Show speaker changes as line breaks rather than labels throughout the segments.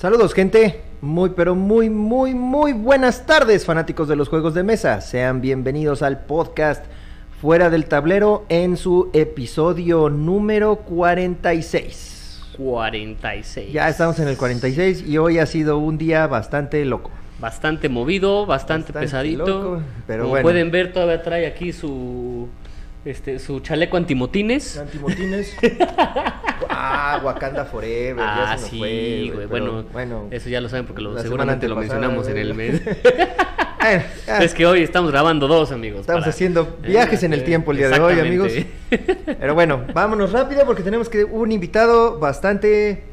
Saludos gente, muy pero muy muy muy buenas tardes fanáticos de los juegos de mesa. Sean bienvenidos al podcast Fuera del Tablero en su episodio número 46.
46.
Ya estamos en el 46 y hoy ha sido un día bastante loco.
Bastante movido, bastante,
Bastante
pesadito.
loco, pero
Como
bueno.
pueden ver, todavía trae aquí su este su chaleco antimotines.
Antimotines. ah, Wakanda Forever.
Ah,
ya se nos
sí, güey.
pero
Bueno,
bueno.
eso ya lo saben porque lo, seguramente lo mencionamos en el mes.
Eh,
es que hoy estamos grabando dos, amigos.
Estamos
para-
haciendo viajes en el
Eh,
tiempo el día de hoy, amigos. Pero bueno, vámonos rápido porque tenemos que un invitado bastante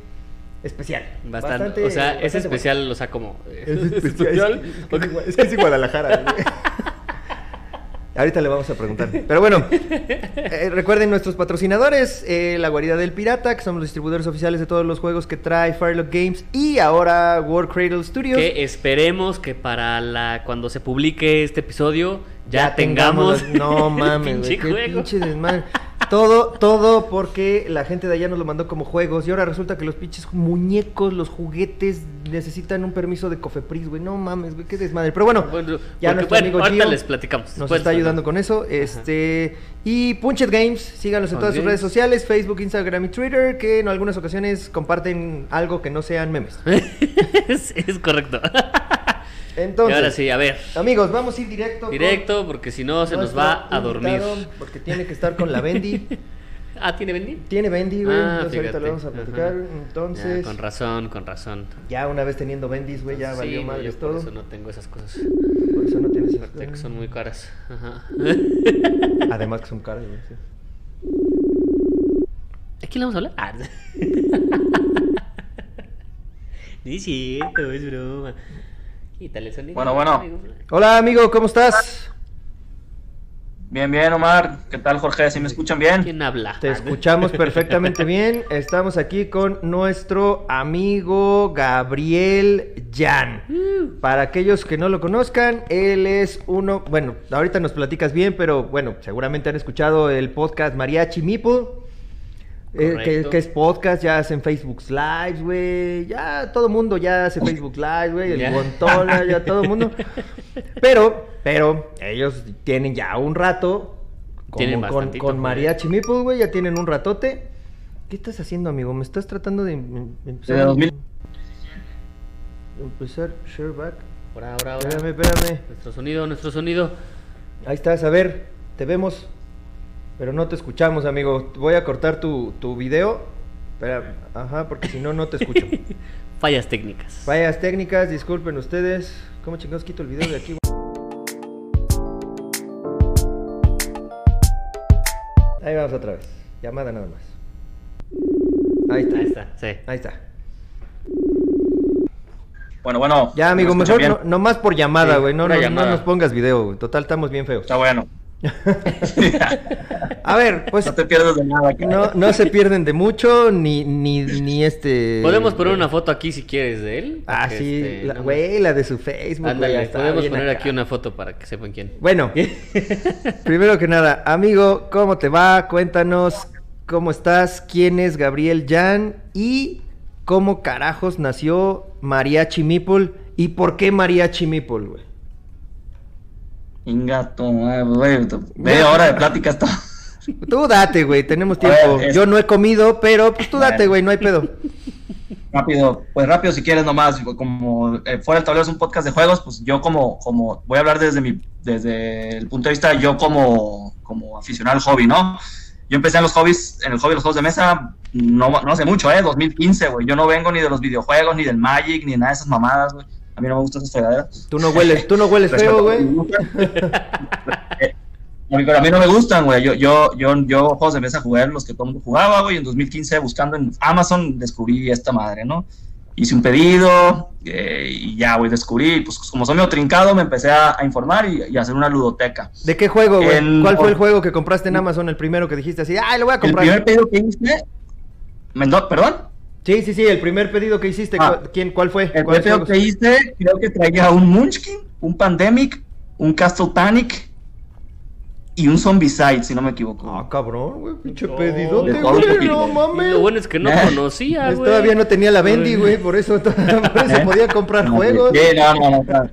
especial.
Bastante, o sea, es especial, o sea, como...
bueno. Es especial. Es, que- es que es en Guadalajara. Ahorita le vamos a preguntar. Pero bueno, eh, recuerden nuestros patrocinadores, eh, La Guarida del Pirata, que somos los distribuidores oficiales de todos los juegos que trae Firelock Games y ahora World Cradle Studios.
Que esperemos que para la cuando se publique este episodio ya, tengamos
las- No mames. Qué
juego.
pinche desmadre. Todo, todo porque la gente de allá nos lo mandó como juegos y ahora resulta que los pinches muñecos, los juguetes necesitan un permiso de Cofepris, güey. No mames, güey, qué desmadre. Pero bueno,
Bueno,
ya
porque,
nuestro
bueno,
amigo Gio
les platicamos.
nos está ayudando con eso. Este y Punchet Games, síganos en todas sus redes sociales, Facebook, Instagram y Twitter, que en algunas ocasiones comparten algo que no sean memes.
es, es correcto.
Entonces,
y ahora sí, a ver.
amigos, vamos a ir directo.
Directo, porque si no se nos va a dormir.
Porque tiene que estar con la Bendy.
Ah, ¿tiene Bendy?
Tiene Bendy, güey.
Ah,
entonces ahorita
fíjate.
lo vamos a platicar.
Ajá.
Entonces,
Ya, con razón, con razón.
ya una vez teniendo Bendis, güey, ya
Sí,
valió
no,
madres
yo por
todo.
eso no tengo esas cosas.
Por eso no tienes esas
que
cosas.
son muy caras. Ajá.
Además que son caras, güey. sí.
¿A quién le vamos a hablar? Ah. No es cierto, es broma. Quítale el sonido.
Bueno, bueno.
amigo.
Hola, amigo, ¿cómo estás?
Bien, bien, Omar. ¿Qué tal, Jorge? ¿Sí me escuchan bien?
¿Quién habla?
Te escuchamos perfectamente bien. Estamos aquí con nuestro amigo Gabriel Jan. Para aquellos que no lo conozcan, él es uno, bueno, ahorita nos platicas bien, pero bueno, seguramente han escuchado el podcast Mariachi Meeple. Eh, que, es podcast, ya hacen Facebook Lives, güey. Ya todo mundo ya hace Facebook Lives, güey. El
Ya.
Guantola, ya todo mundo. Pero, pero, ellos tienen ya un rato
Tienen
con, con
güey.
Mariachi Meeple, güey. Ya tienen un ratote. ¿Qué estás haciendo, amigo? ¿Me estás tratando de em- empezar?
2000.
Empezar, share back.
Ahora, ahora, ahora.
Espérame, espérame.
Nuestro sonido, nuestro sonido.
Ahí estás, a ver, te vemos, pero no te escuchamos, amigo. Voy a cortar tu, tu video. Espera, ajá, porque si no, no te escucho.
Fallas técnicas.
Fallas técnicas, disculpen ustedes. ¿Cómo chingados quito el video de aquí? Ahí vamos otra vez. Llamada nada más. Ahí está.
Ahí está, sí.
Ahí está.
Bueno, bueno.
Ya, amigo,
¿me escuchan
mejor no, más por llamada,
Sí,
güey. no, no, no nos pongas video, güey. Total, estamos bien feos.
Está bueno.
A ver, pues
no te pierdas de nada.
no, no se pierden de mucho, ni, ni, ni este...
Podemos poner una foto aquí si quieres de él.
Ah, sí,
este,
la- güey, la de su Facebook.
Ándale, podemos poner
acá.
aquí una foto para que sepan quién.
Bueno, primero que nada, amigo, ¿cómo te va? Cuéntanos cómo estás, quién es Gabriel Jan y cómo carajos nació Mariachi Meeple y por qué Mariachi Meeple, güey.
Ingato, güey. Media hora de plática está.
Tú date, güey, tenemos tiempo.
ver, es-
Yo no he comido, pero pues tú date, güey, no hay pedo.
Rápido, pues rápido si quieres nomás. Como eh, fuera del tablero es un podcast de juegos, pues yo como, como voy a hablar desde mi, desde el punto de vista yo como, como aficionado al hobby, ¿no? Yo empecé en los hobbies, en el hobby de los juegos de mesa, no, no hace mucho, ¿eh? 2015, güey. Yo no vengo ni de los videojuegos, ni del Magic, ni nada de esas mamadas, güey. A mí no me gustan esas fregaderas.
Tú no hueles, tú no hueles feo, güey.
A mí, pero a mí no me gustan, güey. Yo, yo, yo, yo juegos de mesa jugué los que todo el mundo jugaba, güey. En 2015, buscando en Amazon, descubrí esta madre, ¿no? Hice un pedido eh, y ya, güey, descubrí. Pues como soy medio trincado, me empecé a, a informar y, y a hacer una ludoteca.
¿De qué juego, güey? ¿Cuál fue el juego que compraste en Amazon? El primero que dijiste así, ay, lo voy a
El
comprar.
primer pedido que hice. ¿Perdón?
Sí, sí, sí, el primer pedido que hiciste,
Ah.
¿cu- ¿quién, ¿cuál fue?
El
¿Cuáles
primer pedido que hice, creo que traía un Munchkin, un Pandemic, un Castle Panic y un Zombicide, si no me equivoco.
Ah, cabrón, güey, pinche
No,
pedidote, güey, no
Y
mames.
lo bueno es que no
Eh.
conocía,
Pues
güey.
todavía no tenía la Bendy, güey, por eso, por eso
¿Eh?
podía comprar
No,
juegos.
sí, no, no, no,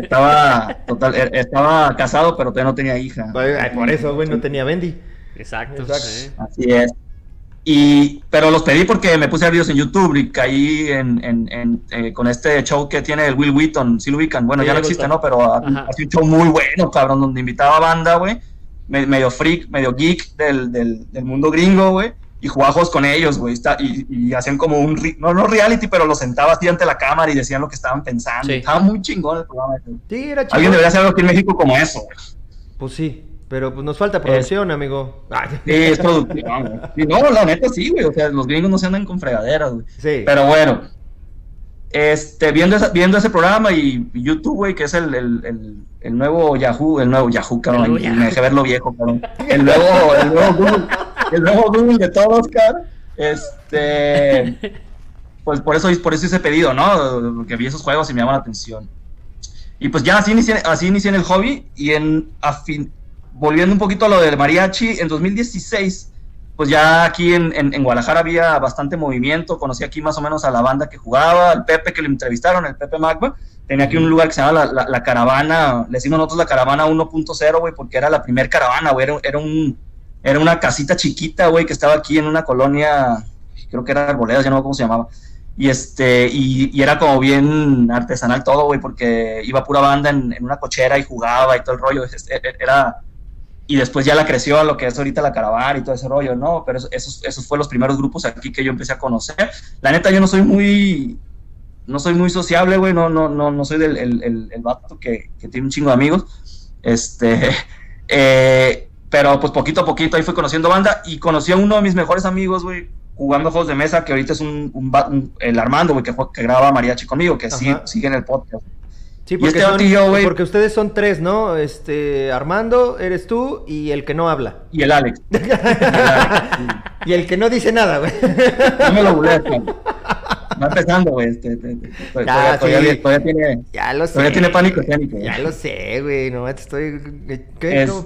estaba- total, eh, estaba casado, pero todavía no tenía hija.
Ay, por eso, güey, no tenía Bendy.
Exacto.
Exacto.
sí.
Así es. Y, pero los pedí porque me puse a ver videos en YouTube y caí en, en- en, eh, con este show que tiene el Will Wheaton, si lo ubican. Bueno,
Sí,
ya no existe. ¿no? Pero
Ajá.
hace un show muy bueno, cabrón, donde invitaba banda, güey. me- medio freak, medio geek del, del, del mundo gringo, güey. Y jugaba con ellos, güey. está- Y, y hacían como un, re- no, no reality, pero los sentaba así ante la cámara y decían lo que estaban pensando.
Sí.
Estaba muy chingón el programa.
Sí, era chido.
Alguien debería hacer algo aquí en México como eso, güey.
Pues sí, pero pues nos falta producción, amigo. Ay.
Sí, es. Sí, no, la neta sí, güey. O sea, los gringos no se andan con fregaderas, güey.
Sí.
Pero bueno, este, viendo, esa- viendo ese programa y, YouTube, güey, que es el, el, el, el nuevo Yahoo, el nuevo Yahoo, cabrón, me dejé ver lo viejo, cabrón. El nuevo, el nuevo Google, el nuevo Google de todos, cabrón. Este, pues por eso, por eso hice pedido, ¿no? Porque vi esos juegos y me llaman la atención. Y pues ya así inicié, así inicié en el hobby y en, a fin- volviendo un poquito a lo del mariachi, en 2016 pues ya aquí en, en, en Guadalajara había bastante movimiento, conocí aquí más o menos a la banda que jugaba, el Pepe que lo entrevistaron, el Pepe Magma, tenía aquí un lugar que se llama la, la, la caravana, le decimos nosotros la caravana 1.0, güey, porque era la primer caravana, güey, era, era, un, era una casita chiquita, güey, que estaba aquí en una colonia, creo que era Arboledas, ya no sé cómo se llamaba, y este, y, y era como bien artesanal todo, güey, porque iba pura banda en, en una cochera y jugaba y todo el rollo, era y después ya la creció a lo que es ahorita la caravana y todo ese rollo, ¿no? Pero eso- esos, esos fueron los primeros grupos aquí que yo empecé a conocer. La neta, yo no soy muy, no soy muy sociable, güey, no, no, no, no soy del el, el, el vato que, que tiene un chingo de amigos, este, eh, pero pues poquito a poquito ahí fui conociendo banda y conocí a uno de mis mejores amigos, güey, jugando juegos de mesa, que ahorita es un, un va- un- el Armando, güey, que, que graba mariachi conmigo, que sí, sigue en el podcast.
Sí, porque,
este
son- porque ustedes son tres, ¿no? Este, Armando, eres tú y el que no habla.
Y el Alex. Y el Alex, sí.
Y el que no dice nada, güey.
No me lo cabrón. Va empezando, güey. Este, este, este,
Ah,
todavía-
sí.
todavía tiene.
Ya lo sé.
Todavía tiene pánico escénico,
Ya lo sé, güey. No, te estoy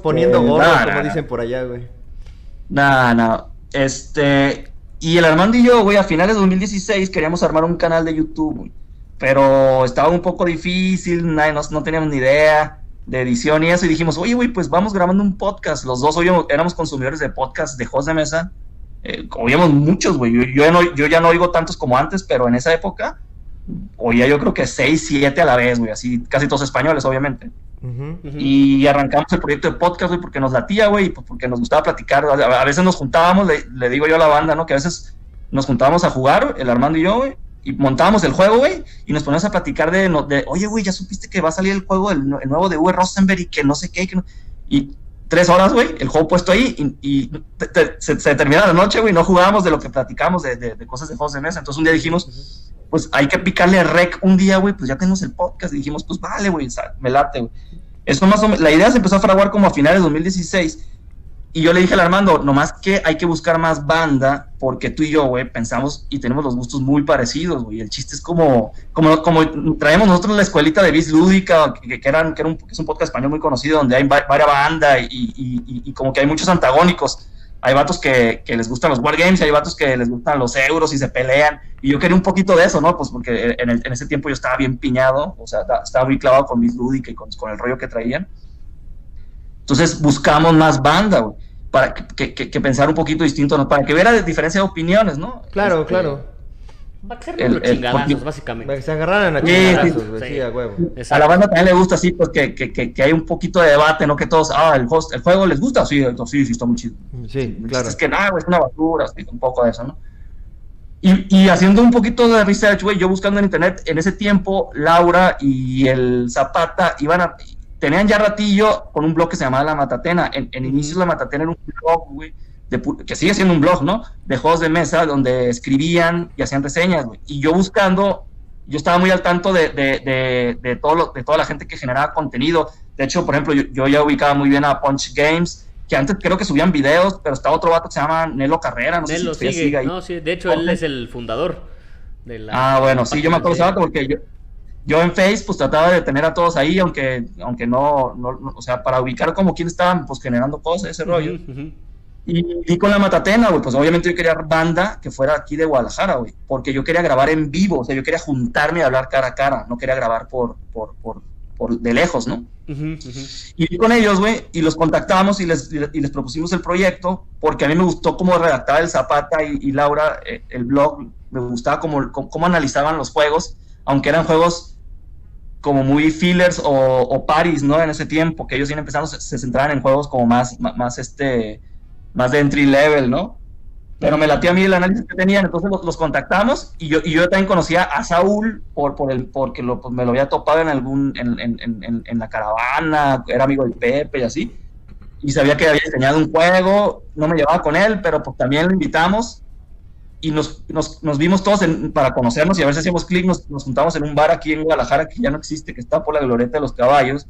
poniendo gorro,
nah,
como
nah,
dicen
nah.
por allá, güey.
Nada, nada. Este. Y el Armando y yo, güey, a finales de 2016 queríamos armar un canal de YouTube, güey. Pero estaba un poco difícil, nadie, no, no teníamos ni idea de edición y eso. Y dijimos, oye, güey, pues vamos grabando un podcast. Los dos oíamos- éramos consumidores de podcast de juegos de mesa. Eh, oíamos muchos, güey. Yo, yo, ya no, yo ya no oigo tantos como antes, pero en esa época oía yo creo que 6, 7 a la vez, güey. Así, casi todos españoles, obviamente. Y arrancamos el proyecto de podcast, güey, porque nos latía, güey, y pues porque nos gustaba platicar. A, a veces nos juntábamos, le, le digo yo a la banda, ¿no? Que a veces nos juntábamos a jugar, el Armando y yo, güey, y montábamos el juego, güey, y nos poníamos a platicar de, oye, güey, ya supiste que va a salir el juego, el, el nuevo de V. Rosenberg, y que no sé qué, y que no- Y tres horas, güey, el juego puesto ahí, y, y te- te- se, se termina la noche, güey, no jugábamos de lo que platicamos, de, de- de cosas de juegos de mesa. Entonces un día dijimos, pues hay que picarle rec un día, güey, pues ya tenemos el podcast. Y dijimos, pues vale, güey, me late, güey. Eso más o menos, la idea se empezó a fraguar como a finales de 2016. Y yo le dije al Armando, nomás que hay que buscar más banda, porque tú y yo, güey, pensamos y tenemos los gustos muy parecidos, güey. El chiste es como, como, traemos nosotros la escuelita de Biz Lúdica, que, eran, que, era un, es un podcast español muy conocido, donde hay va- varias bandas y, como que hay muchos antagónicos. Hay vatos que, les gustan los wargames hay vatos que les gustan los euros y se pelean. Y yo quería un poquito de eso, ¿no? Pues porque en, el- en ese tiempo yo estaba bien piñado, o sea, ta- estaba muy clavado con mis lúdica y con el rollo que traían. Entonces buscamos más banda, güey, para que, que- que- que pensar un poquito distinto, ¿no? Para que hubiera diferencia de opiniones, ¿no?
Claro,
Este,
claro.
Va a ser
el-
chingadazos, básicamente.
que se agarraran a chingadazos,
sí, sí.
Sí, a huevo.
A la banda también le gusta así, pues que, que, que, que hay un poquito de debate, ¿no? Que todos, ah, el, host, el juego les gusta, sí, entonces, sí, sí, está muy chido.
Sí, claro.
Es que nada, güey, es una basura, así, un poco de eso, ¿no? Y, y haciendo un poquito de research, güey, yo buscando en internet, en ese tiempo, Laura y el Zapata iban a, tenían ya ratillo con un blog que se llamaba La Matatena. En, en inicios La Matatena era un blog, güey, de que sigue siendo un blog, ¿no? De juegos de mesa donde escribían y hacían reseñas, güey. Y yo buscando, yo estaba muy al tanto de, de, de, de todo lo- de toda la gente que generaba contenido. De hecho, por ejemplo, yo, yo ya ubicaba muy bien a Punch Games, que antes creo que subían videos, pero estaba otro vato que se llama Nelo Carrera, no sé
Nelo
si todavía
sigue.
ahí.
No, sí, de hecho, él es el fundador de la.
Ah, bueno, sí, yo me acuerdo de ese vato porque yo, yo en Face pues trataba de tener a todos ahí, aunque, aunque no, no, o sea, para ubicar como quién estaban pues generando cosas, ese rollo. Y, y, con la Matatena, güey, pues obviamente yo quería banda que fuera aquí de Guadalajara, güey, porque yo quería grabar en vivo, o sea, yo quería juntarme y hablar cara a cara, no quería grabar por, por, por, por de lejos, ¿no? Y con ellos, güey, y los contactamos y les, y les propusimos el proyecto, porque a mí me gustó cómo redactaba el Zapata y, Laura eh, el blog, me gustaba cómo, cómo, analizaban los juegos, aunque eran juegos como muy fillers o, o paris, ¿no? En ese tiempo, que ellos iban empezando, se, se centraban en juegos como más, más, este, más de entry level, ¿no? Pero me latió a mí el análisis que tenían, entonces los, contactamos y yo, y yo también conocía a Saúl por, por el, porque lo, pues, me lo había topado en algún, en, en, en, en, la caravana, era amigo del Pepe y así, y sabía que había diseñado un juego, no me llevaba con él, pero pues también lo invitamos y nos, nos, nos vimos todos para conocernos y a ver si hacíamos clic, nos, nos juntamos en un bar aquí en Guadalajara que ya no existe, que está por la Glorieta de los Caballos,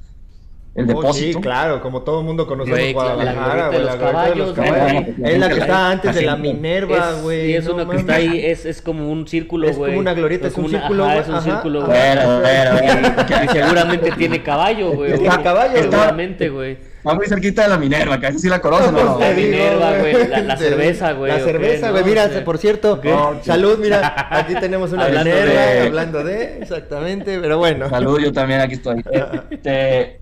el oh, depósito.
Sí, claro, como todo el mundo conocemos Guadalajara, güey, la glorieta de los caballos. Es la que está antes de la Minerva, güey.
Sí, es una que está ahí, es, es como un círculo, güey.
Es como una glorieta, es, un círculo,
güey. Es un círculo, güey. Y seguramente tiene caballo, güey.
Tiene caballo,
Seguramente, güey.
Está muy cerquita de la Minerva, que sí la conocen, ¿no?
La Minerva, güey. La, cerveza, güey.
La cerveza, güey. Mira, por cierto, salud, mira, aquí tenemos una Minerva, hablando de, exactamente, pero bueno.
Salud, yo también aquí estoy. Este,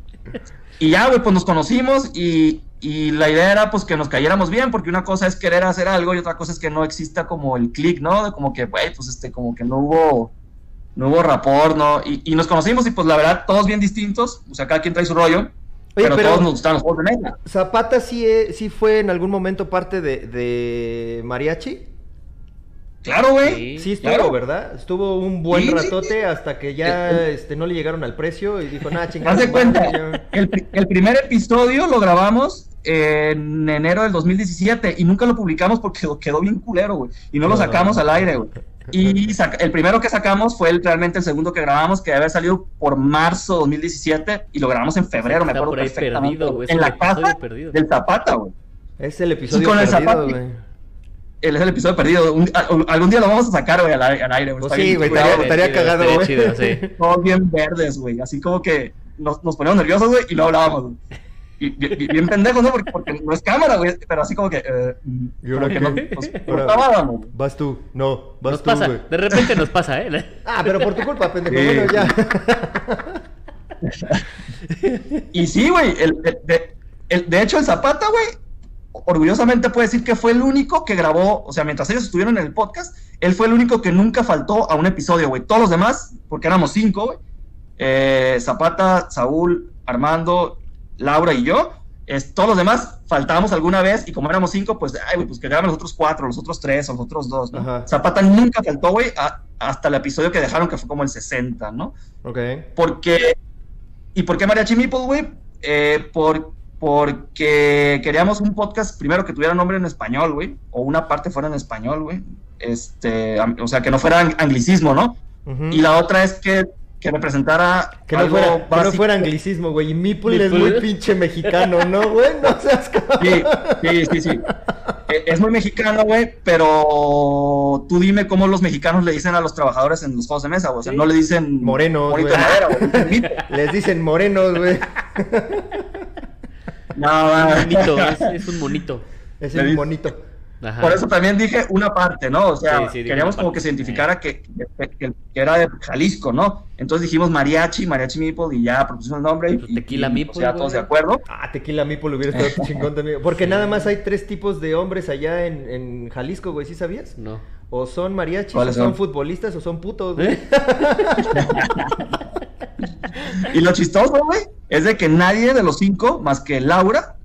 y ya, güey, pues nos conocimos y, y, la idea era pues que nos cayéramos bien, porque una cosa es querer hacer algo y otra cosa es que no exista como el click, ¿no? Como que, güey, pues este, como que no hubo, no hubo rapor, ¿no? Y, y, nos conocimos y pues la verdad, todos bien distintos, o sea, cada quien trae su rollo. Pero, todos nos gustaban los juegos de mesa.
¿Zapata sí, sí fue en algún momento parte de, de Mariachi?
Claro, güey.
Sí, estuvo, ¿verdad? Estuvo un buen ratote hasta que ya este, no le llegaron al precio y dijo, nada, chingada.
Haz de cuenta, el, el, primer episodio lo grabamos en enero del 2017 y nunca lo publicamos porque quedó bien culero, güey. Y no lo sacamos al aire, güey. Y el primero que sacamos fue el, realmente el segundo que grabamos, que debe haber salido por marzo de 2017 y lo grabamos en febrero, me acuerdo perfectamente. Perdido, en la casa del Zapata, güey.
Es el episodio con perdido, güey
es el episodio perdido. algún día lo vamos a sacar, güey, al, aire,
güey. sí, güey, estaría, cagado, güey.
Todos bien verdes, güey. Así como que nos, nos poníamos nerviosos, güey, y no hablábamos, güey. Y, bien, pendejos, ¿no? Porque, porque, no es cámara, güey. Pero así como que. Eh,
¿Y ahora que no, nos, Vas tú, no, vas
nos
tú,
pasa. De repente nos pasa, ¿eh?
ah, pero por tu culpa, pendejo. Bueno, ya.
y sí, güey. El, de, el, de hecho, el Zapata, güey, orgullosamente puede decir que fue el único que grabó, o sea, mientras ellos estuvieron en el podcast, él fue el único que nunca faltó a un episodio, güey. Todos los demás, porque éramos cinco, güey. Eh, Zapata, Saúl, Armando, Laura y yo. Es, todos los demás faltábamos alguna vez y como éramos cinco, pues, ay, pues que graban los otros cuatro, los otros tres, o los otros dos, ¿no? Zapata nunca faltó, güey, hasta el episodio que dejaron, que fue como el 60, ¿no?
Ok.
Porque, ¿y por qué Mariachi Meeple, güey? Eh, porque porque queríamos un podcast primero que tuviera nombre en español, güey, o una parte fuera en español, güey. Este, o sea, que no fuera anglicismo, ¿no? Y la otra es que, que representara
que no fuera, que no fuera anglicismo, güey. Y Meeple es muy pinche mexicano, ¿no, güey? No seas
Sí, sí, sí, sí. E, es muy mexicano, güey, pero tú dime cómo los mexicanos le dicen a los trabajadores en los juegos de mesa, güey. O sea, no le dicen
morenos, güey. Les dicen morenos, güey.
No, es, monito, es, un monito.
Es un monito.
Por eso también dije una parte, ¿no? O sea, queríamos como que se identificara que, que, era de Jalisco, ¿no? Entonces dijimos mariachi, mariachi Meeple y ya propusimos el nombre. Y,
tequila
y,
pues,
ya todos de acuerdo.
Ah, tequila Meeple hubiera estado chingón también. Porque nada más hay tres tipos de hombres allá en, en Jalisco, güey, ¿sí sabías?
No.
O son mariachis, o son, futbolistas, o son putos, güey.
y lo chistoso, güey, es de que nadie de los cinco, más que Laura,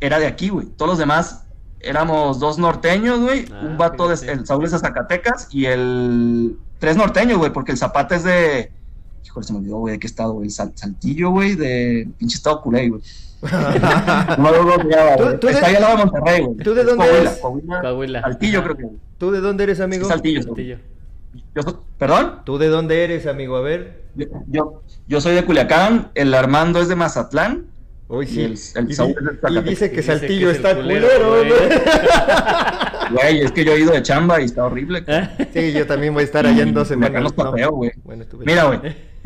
era de aquí, güey. Todos los demás éramos dos norteños, güey. Ah, un vato de el Saúl es de Zacatecas y el. Tres norteños, güey, porque el Zapata es de. Híjole, se me olvidó, güey, de qué estado, güey. Saltillo, güey, de pinche estado culé, güey. no lo güey. Está ahí al lado de Monterrey, güey.
¿Tú de dónde eres?
Coahuila.
Saltillo, creo que.
¿Tú de dónde eres, amigo?
Saltillo. Saltillo. ¿Perdón?
¿Tú de dónde eres, amigo? A ver.
Yo, yo, soy de Culiacán, el Armando es de Mazatlán
Uy, sí.
Y el- el
y,
Saúl es el
y dice que
Dice
Saltillo
que es el
está
culero, güey.
es que yo he ido de chamba y está horrible.
Sí, yo también voy a estar allá en dos
Culiacán
semanas.
no está feo, güey.
Bueno,
Mira, güey,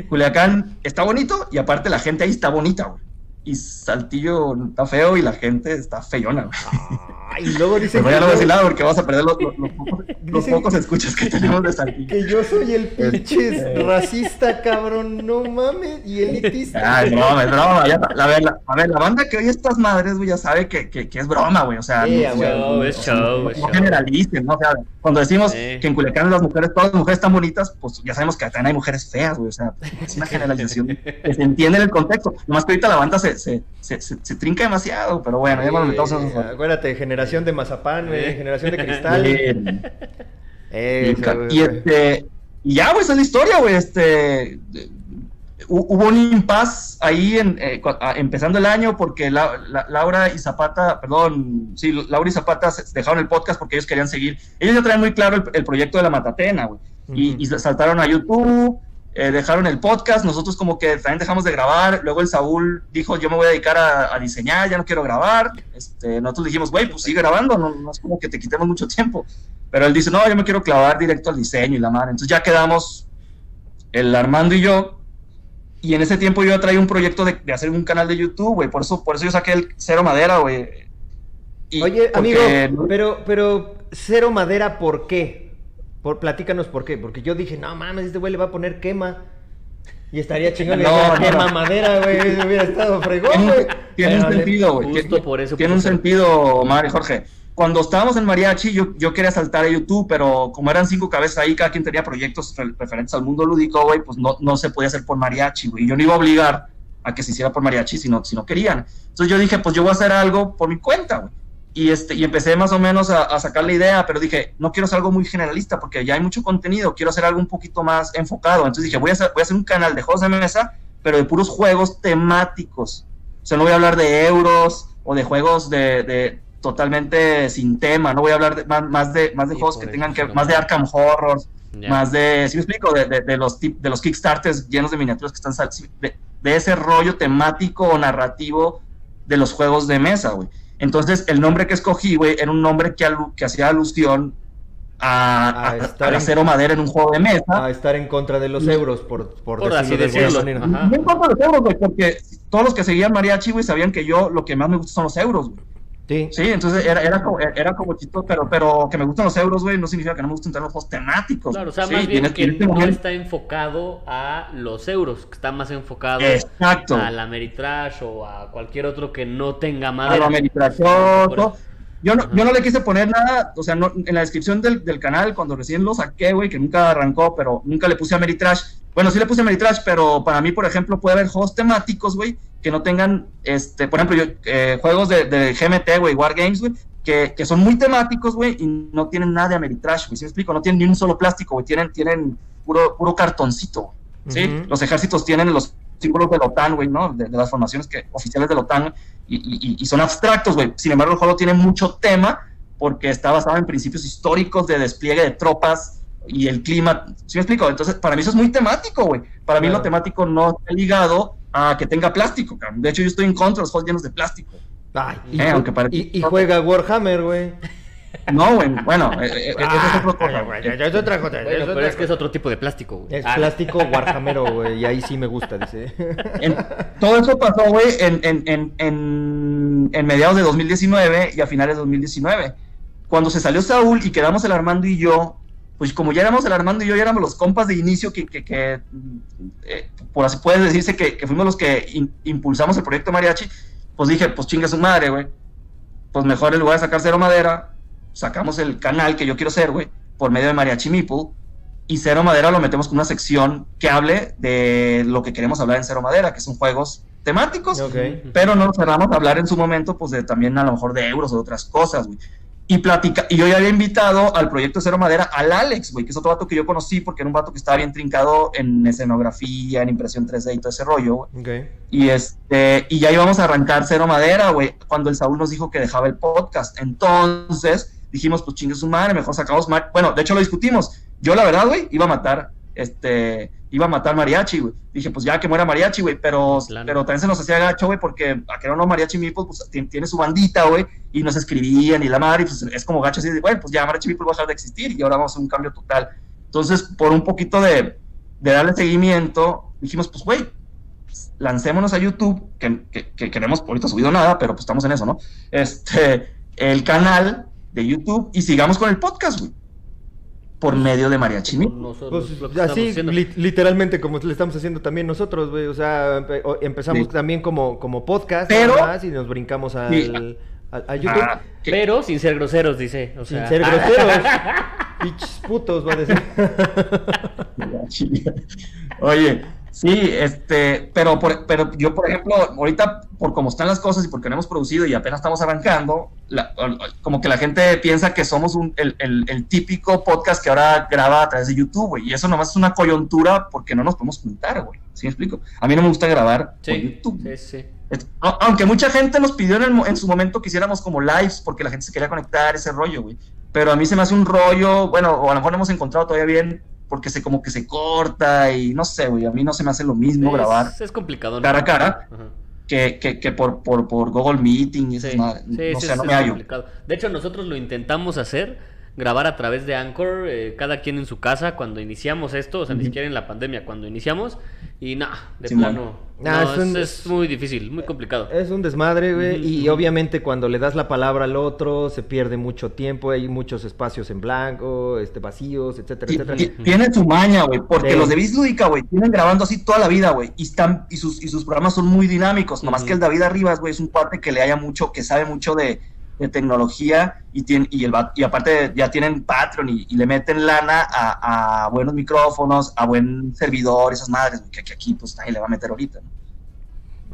Culiacán está bonito y aparte la gente ahí está bonita, güey. Y Saltillo está feo y la gente está feyona, güey.
Ah, y luego dicen
Pero
que,
ya no voy a porque vas a perder los, los- los pocos, los pocos escuchas que tenemos de Saltillo.
que yo soy el pinche racista, cabrón. No mames. Y elitista.
Es broma, es broma. ya- a, ver, la, a ver, la banda que oye estas madres, güey, ya sabe que, que, que es broma, güey. O sea,
Sí,
no,
es show,
no, no generalicen, ¿no? O sea, cuando decimos
Sí.
que en Culiacán las mujeres, todas las mujeres están bonitas, pues ya sabemos que también hay mujeres feas, güey. O sea, es una generalización que se entiende en el contexto. Nomás que ahorita la banda se, se, se, se, se trinca demasiado, pero bueno, ya nos metamos
Acuérdate, generación de mazapán, güey,
Eh.
generación de cristal.
Bien.
Eh,
Y, y, este, y ya, güey, esa es la historia, güey. Este, hubo un impas ahí en, eh, empezando el año porque la- la- Laura y Zapata, perdón, sí, Laura y Zapata se- dejaron el podcast porque ellos querían seguir. Ellos ya traían muy claro el, el proyecto de la Matatena, güey. Y saltaron a YouTube, eh, dejaron el podcast, nosotros como que también dejamos de grabar, luego el Saúl dijo, yo me voy a dedicar a, a diseñar, ya no quiero grabar, este, nosotros dijimos, güey, pues sigue grabando, no, no es como que te quitemos mucho tiempo, pero él dice, no, yo me quiero clavar directo al diseño y la madre, entonces ya quedamos el Armando y yo, y en ese tiempo yo traía un proyecto de, de hacer un canal de YouTube, güey, por eso, por eso yo saqué el Cero Madera, güey.
Oye, amigo,
porque-
pero, pero cero madera, ¿por qué? Por, platícanos por qué. Porque yo dije, no mames, este güey le va a poner quema. Y estaría chingón
No,
quema
no.
madera, güey. Hubiera estado fregón, güey.
un, tiene un sentido, güey.
Justo
Tiene-
por eso
Tiene un sentido, Omar y Jorge. Cuando estábamos en Mariachi, yo, yo quería saltar a YouTube, pero como eran cinco cabezas ahí, cada quien tenía proyectos re- referentes al mundo lúdico, güey, pues no, no se podía hacer por Mariachi, güey. Yo no iba a obligar a que se hiciera por Mariachi si no, si no querían. Entonces yo dije, pues yo voy a hacer algo por mi cuenta, güey. Y, este, y empecé más o menos a, a sacar la idea, pero dije, no quiero hacer algo muy generalista porque ya hay mucho contenido, quiero hacer algo un poquito más enfocado. Entonces dije, voy a hacer, voy a hacer un canal de juegos de mesa, pero de puros juegos temáticos. O sea, no voy a hablar de euros o de juegos de, de totalmente sin tema, no voy a hablar de, más, más de, más de
Sí,
juegos que tengan
sí
que, más de. Arkham Horror,
Ya.
más de, si me explico, de, de- de los de los Kickstarters llenos de miniaturas que están sí, de, de ese rollo temático o narrativo de los juegos de mesa, güey. Entonces, el nombre que escogí, güey, era un nombre que, alu- que hacía alusión a,
A
a-
estar en-
acero madera en un juego de mesa.
A estar en contra de los euros, por, por,
Por así
decirlo de
decirlo.
manera.
Ajá.
No importa los euros, güey, porque todos los que seguían mariachi, güey, sabían que yo lo que más me gusta son los euros, güey.
Sí.
Sí, entonces era, era, como, era como chistoso, pero, pero que me gustan los euros, güey, no significa que no me gusten tener los juegos temáticos.
Claro, o sea,
Sí,
más bien que
este
no
momento-
está enfocado a los euros, que está más enfocado
Exacto.
a la Meritrash o a cualquier otro que no tenga
a
madera.
lo ameritrachoso. Yo no, yo no le quise poner nada, o sea, no, en la descripción del, del canal, cuando recién lo saqué, güey, que nunca arrancó, pero nunca le puse Ameritrash. Bueno, sí le puse Ameritrash, pero para mí, por ejemplo, puede haber juegos temáticos, güey, que no tengan, este, por ejemplo, yo, eh, juegos de, de GMT, güey, Wargames, güey, que, que son muy temáticos, güey, y no tienen nada de Ameritrash, güey, ¿sí me explico? No tienen ni un solo plástico, güey, tienen, tienen puro, puro cartoncito, ¿sí?
Ujú.
Los ejércitos tienen los símbolos de la OTAN, güey, ¿no? De, de las formaciones que, oficiales de la OTAN, y, y- y son abstractos, güey. Sin embargo, el juego tiene mucho tema porque está basado en principios históricos de despliegue de tropas y el clima. ¿Sí me explico? Entonces, para mí eso es muy temático, güey. Para mí
Claro.
lo temático no está ligado a que tenga plástico, cabrón. De hecho, yo estoy en contra de los juegos llenos de plástico.
Ay, y,
Eh,
ju-
aunque parece-
y- y juega Warhammer, güey.
No, güey. Bueno, eh, eh, eso es otra cosa.
Ah, ya es otra cosa,
Bueno,
es
pero
otra
es que es otro tipo de plástico, güey.
Es
Ah,
plástico Warhamero, güey, y ahí sí me gusta, dice.
En- todo eso pasó, güey, en, en, en, en, en mediados de 2019 y a finales de 2019. Cuando se salió Saúl y quedamos el Armando y yo, pues como ya éramos el Armando y yo, ya éramos los compas de inicio que, que, que, eh, por así puede decirse que, que fuimos los que in- impulsamos el proyecto Mariachi, pues dije, pues chinga su madre, güey. Pues mejor en lugar de sacar Cero Madera, sacamos el canal que yo quiero ser, güey, por medio de Mariachi Meeple, y Cero Madera lo metemos con una sección que hable de lo que queremos hablar en Cero Madera, que son juegos temáticos, pero no nos cerramos a hablar en su momento, pues de también a lo mejor de euros o de otras cosas, güey. Y platica, y yo ya había invitado al proyecto Cero Madera al Alex, güey, que es otro vato que yo conocí porque era un vato que estaba bien trincado en escenografía, en impresión 3D y todo ese rollo, güey. Y este, y ya íbamos a arrancar Cero Madera, güey, cuando el Saúl nos dijo que dejaba el podcast. Entonces, dijimos, pues chingue su madre, mejor sacamos. Bueno, de hecho lo discutimos. Yo, la verdad, güey, iba a matar este, iba a matar mariachi, güey. Dije, pues ya que muera mariachi, güey, pero, pero también se nos hacía gacho, güey, porque a que no mariachi Meeple, pues tiene, su bandita, güey, y nos escribían y la madre, pues es como gacho así de, bueno, pues ya mariachi Meeple va a dejar de existir y ahora vamos a hacer un cambio total. Entonces, por un poquito de, de darle seguimiento, dijimos, pues, güey, lancémonos a YouTube, que, que, que, que no hemos ahorita subido nada, pero pues estamos en eso, ¿no? Este, el canal de YouTube y sigamos con el podcast, güey por medio de Mariachi
Pues, así, literalmente, como le estamos haciendo también nosotros, güey. O sea, empezamos también como, como podcast,
pero,
y nos brincamos al, a, YouTube. Ah,
pero sin ser groseros, dice.
sin ser groseros. Pichos putos, va a decir.
Oye, Sí, este, pero, pero yo, por ejemplo, ahorita, por cómo están las cosas y porque no hemos producido y apenas estamos arrancando, como que la gente piensa que somos un, el, el, típico podcast que ahora graba a través de YouTube, güey. Y eso nomás es una coyuntura porque no nos podemos juntar, güey. ¿Sí me explico? A mí no me gusta grabar por YouTube. Sí, sí. Aunque mucha gente nos pidió en, en, su momento que hiciéramos como lives porque la gente se quería conectar, ese rollo, güey. Pero a mí se me hace un rollo, bueno, o a lo mejor no hemos encontrado todavía bien porque se como que se corta y no sé, güey, a mí no se me hace lo mismo grabar.
Es complicado.
Cara a cara. Que, que, que, por, por, por Google Meeting y sí, no sé, no me hallo.
De hecho, nosotros lo intentamos hacer, grabar a través de Anchor, eh, cada quien en su casa cuando iniciamos esto, o sea, ni siquiera en la pandemia, cuando iniciamos, y nada, de plano. es, muy difícil, muy complicado.
Es un desmadre, güey. y obviamente cuando le das la palabra al otro, se pierde mucho tiempo, hay muchos espacios en blanco, este, vacíos, etcétera, etcétera.
Tiene su maña, güey, porque los de Bislúdica, güey, tienen grabando así toda la vida, güey. Y están, y sus, y sus programas son muy dinámicos. Nomás que el David Arribas, güey, es un parte que le haya mucho, que sabe mucho de de tecnología y, tiene, y, el, y aparte ya tienen Patreon y, le meten lana a, buenos micrófonos, a buen servidor, esas madres, que, aquí pues nadie le va a meter ahorita.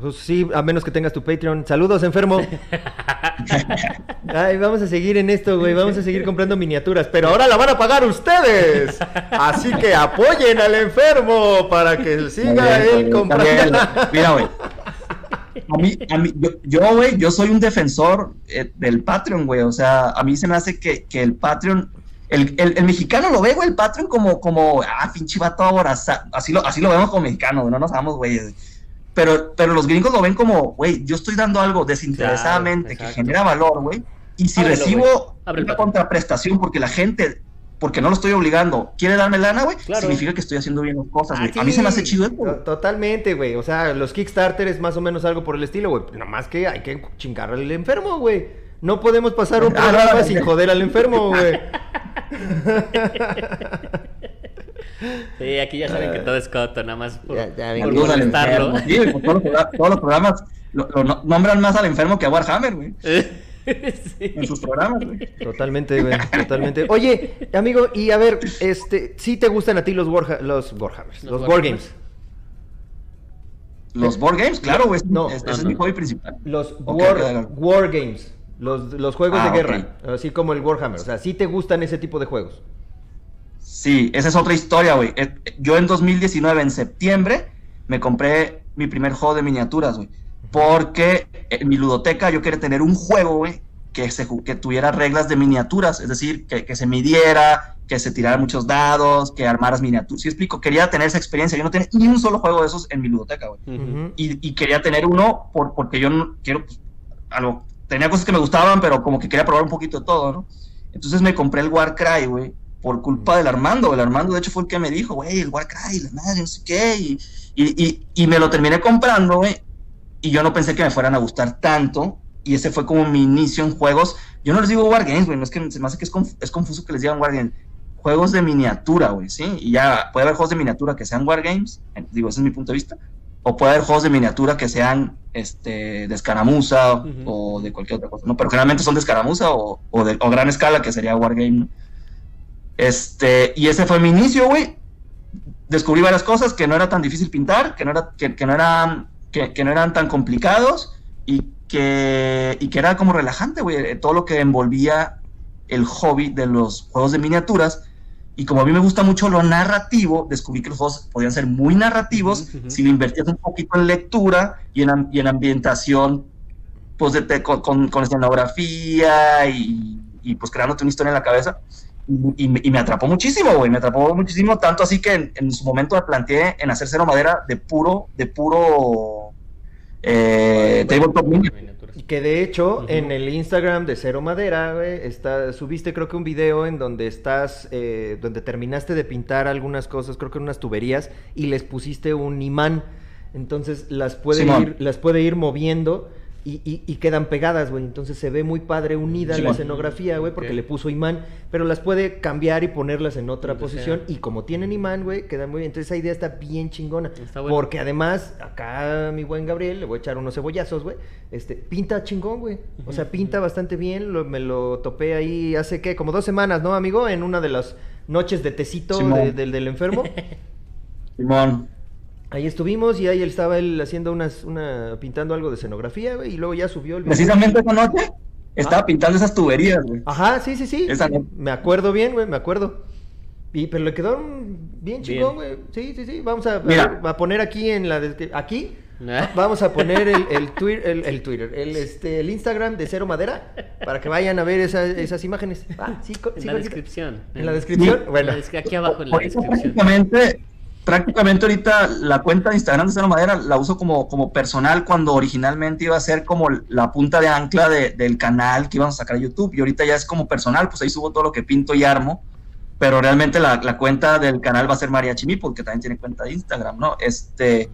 Pues sí, a menos que tengas tu Patreon. Saludos, enfermo. Ay, vamos a seguir en esto, güey. Vamos a seguir comprando miniaturas. Pero ahora la van a pagar ustedes. Así que apoyen al enfermo para que siga él comprando.
Mira, güey. A mí, a mí, yo, güey, yo, soy un defensor eh, del Patreon, güey. O sea, a mí se me hace que, que el Patreon, el, el, mexicano lo ve, güey, el Patreon como, como, ah, pinche vato ahora. Así lo, así lo vemos como mexicano, no nos damos, güey. Pero, pero los gringos lo ven como, güey, yo estoy dando algo desinteresadamente que genera valor, güey. Y si recibo una contraprestación porque la gente porque no lo estoy obligando, quiere darme lana, güey, significa que estoy haciendo bien las cosas, güey. a mí se me hace chido esto.
Totalmente, güey. O sea, los Kickstarter es más o menos algo por el estilo, güey. Nada más que hay que chingar al enfermo, güey. No podemos pasar un ah, programa sin joder al enfermo, güey.
Sí, aquí ya saben que todo es coto, nada más por, ya,
ya, por molestarlo. Sí, todos, los, todos, los, programas lo, nombran más al enfermo que a Warhammer, güey. En sus programas, güey.
Totalmente, güey. Totalmente. Oye, amigo, y a ver, este, ¿sí te gustan a ti los, Warha los Warhammers? Los, Wargames.
¿Los Board Games? Claro, güey. No, ese es mi hobby principal.
Los war, Wargames. Los, los juegos de ah, guerra. Así como el Warhammer. O sea, ¿sí te gustan ese tipo de juegos?
Sí, esa es otra historia, güey. Eh, yo en 2019, en septiembre, me compré mi primer juego de miniaturas, güey. Porque en mi ludoteca yo quería tener un juego, güey, que, se, que tuviera reglas de miniaturas, es decir, que, se midiera, que se tiraran muchos dados, que armaras miniaturas. ¿Sí explico? Quería tener esa experiencia. Yo no tenía ni un solo juego de esos en mi ludoteca, güey. y, quería tener uno por, porque yo no, quiero, pues, algo, tenía cosas que me gustaban, pero como que quería probar un poquito de todo, ¿no? Entonces me compré el Warcry, güey, por culpa del Armando. El Armando, de hecho, fue el que me dijo, güey, el Warcry, la madre, no sé qué. Y, y, y me lo terminé comprando, güey y yo no pensé que me fueran a gustar tanto. Y ese fue como mi inicio en juegos. Yo no les digo Wargames, güey, no es que se me hace que es, es confuso que les digan Wargames. Juegos de miniatura, güey, ¿sí? Y ya puede haber juegos de miniatura que sean Wargames, digo, ese es mi punto de vista. O puede haber juegos de miniatura que sean este, de escaramuza o de cualquier otra cosa, ¿no? Pero generalmente son de escaramuza o, o de o gran escala, que sería Wargame, Este, y ese fue mi inicio, güey. Descubrí varias cosas, que no era tan difícil pintar, que no era, que, que no era que, no eran tan complicados y que, y que era como relajante, güey, eh, todo lo que envolvía el hobby de los juegos de miniaturas. Y como a mí me gusta mucho lo narrativo, descubrí que los juegos podían ser muy narrativos si lo invertías un poquito en lectura y en, y en ambientación, pues de, con, con, escenografía y, y, pues creándote una historia en la cabeza. y, me atrapó muchísimo, güey, me atrapó muchísimo, tanto así que en, su momento me planteé en hacer cero madera de puro, de puro eh, tabletop
Y que de hecho, en el Instagram de Cero Madera, güey, está, subiste creo que un video en donde estás, eh, donde terminaste de pintar algunas cosas, creo que unas tuberías, y les pusiste un imán. Entonces las puede, ir, las puede ir moviendo y, y, quedan pegadas, güey. Entonces se ve muy padre unida la escenografía, güey, porque le puso imán, pero las puede cambiar y ponerlas en otra posición. Y como tienen imán, güey, quedan muy bien. Entonces esa idea está bien chingona. Porque además, acá mi buen Gabriel, le voy a echar unos cebollazos, güey. Este, pinta chingón, güey. O sea, pinta bastante bien. me lo topé ahí hace, ¿qué? Como dos semanas, ¿no, amigo? En una de las noches de tecito del enfermo.
Simón.
Ahí estuvimos y ahí él estaba él haciendo unas, una, pintando algo de escenografía, güey, y luego ya subió el
video. Precisamente esa noche estaba pintando esas tuberías, güey.
Ajá, sí, sí, sí. Me acuerdo bien, güey, me acuerdo. Y, pero le quedó bien chingón, güey. Sí, sí, sí. Vamos a, a, poner aquí en la aquí. ¿Eh? Vamos a poner el, el, Twitter, el, Twitter, el, este, el Instagram de Cero Madera para que vayan a ver esas imágenes.
Ah, sí, en la descripción.
En la descripción.
Bueno, es que aquí abajo en la descripción
prácticamente ahorita la cuenta de Instagram de Cero Madera la uso como, como personal cuando originalmente iba a ser como la punta de ancla del canal que íbamos a sacar a YouTube y ahorita ya es como personal, pues ahí subo todo lo que pinto y armo, pero realmente la, cuenta del canal va a ser María Chimi porque también tiene cuenta de Instagram, ¿no? Este,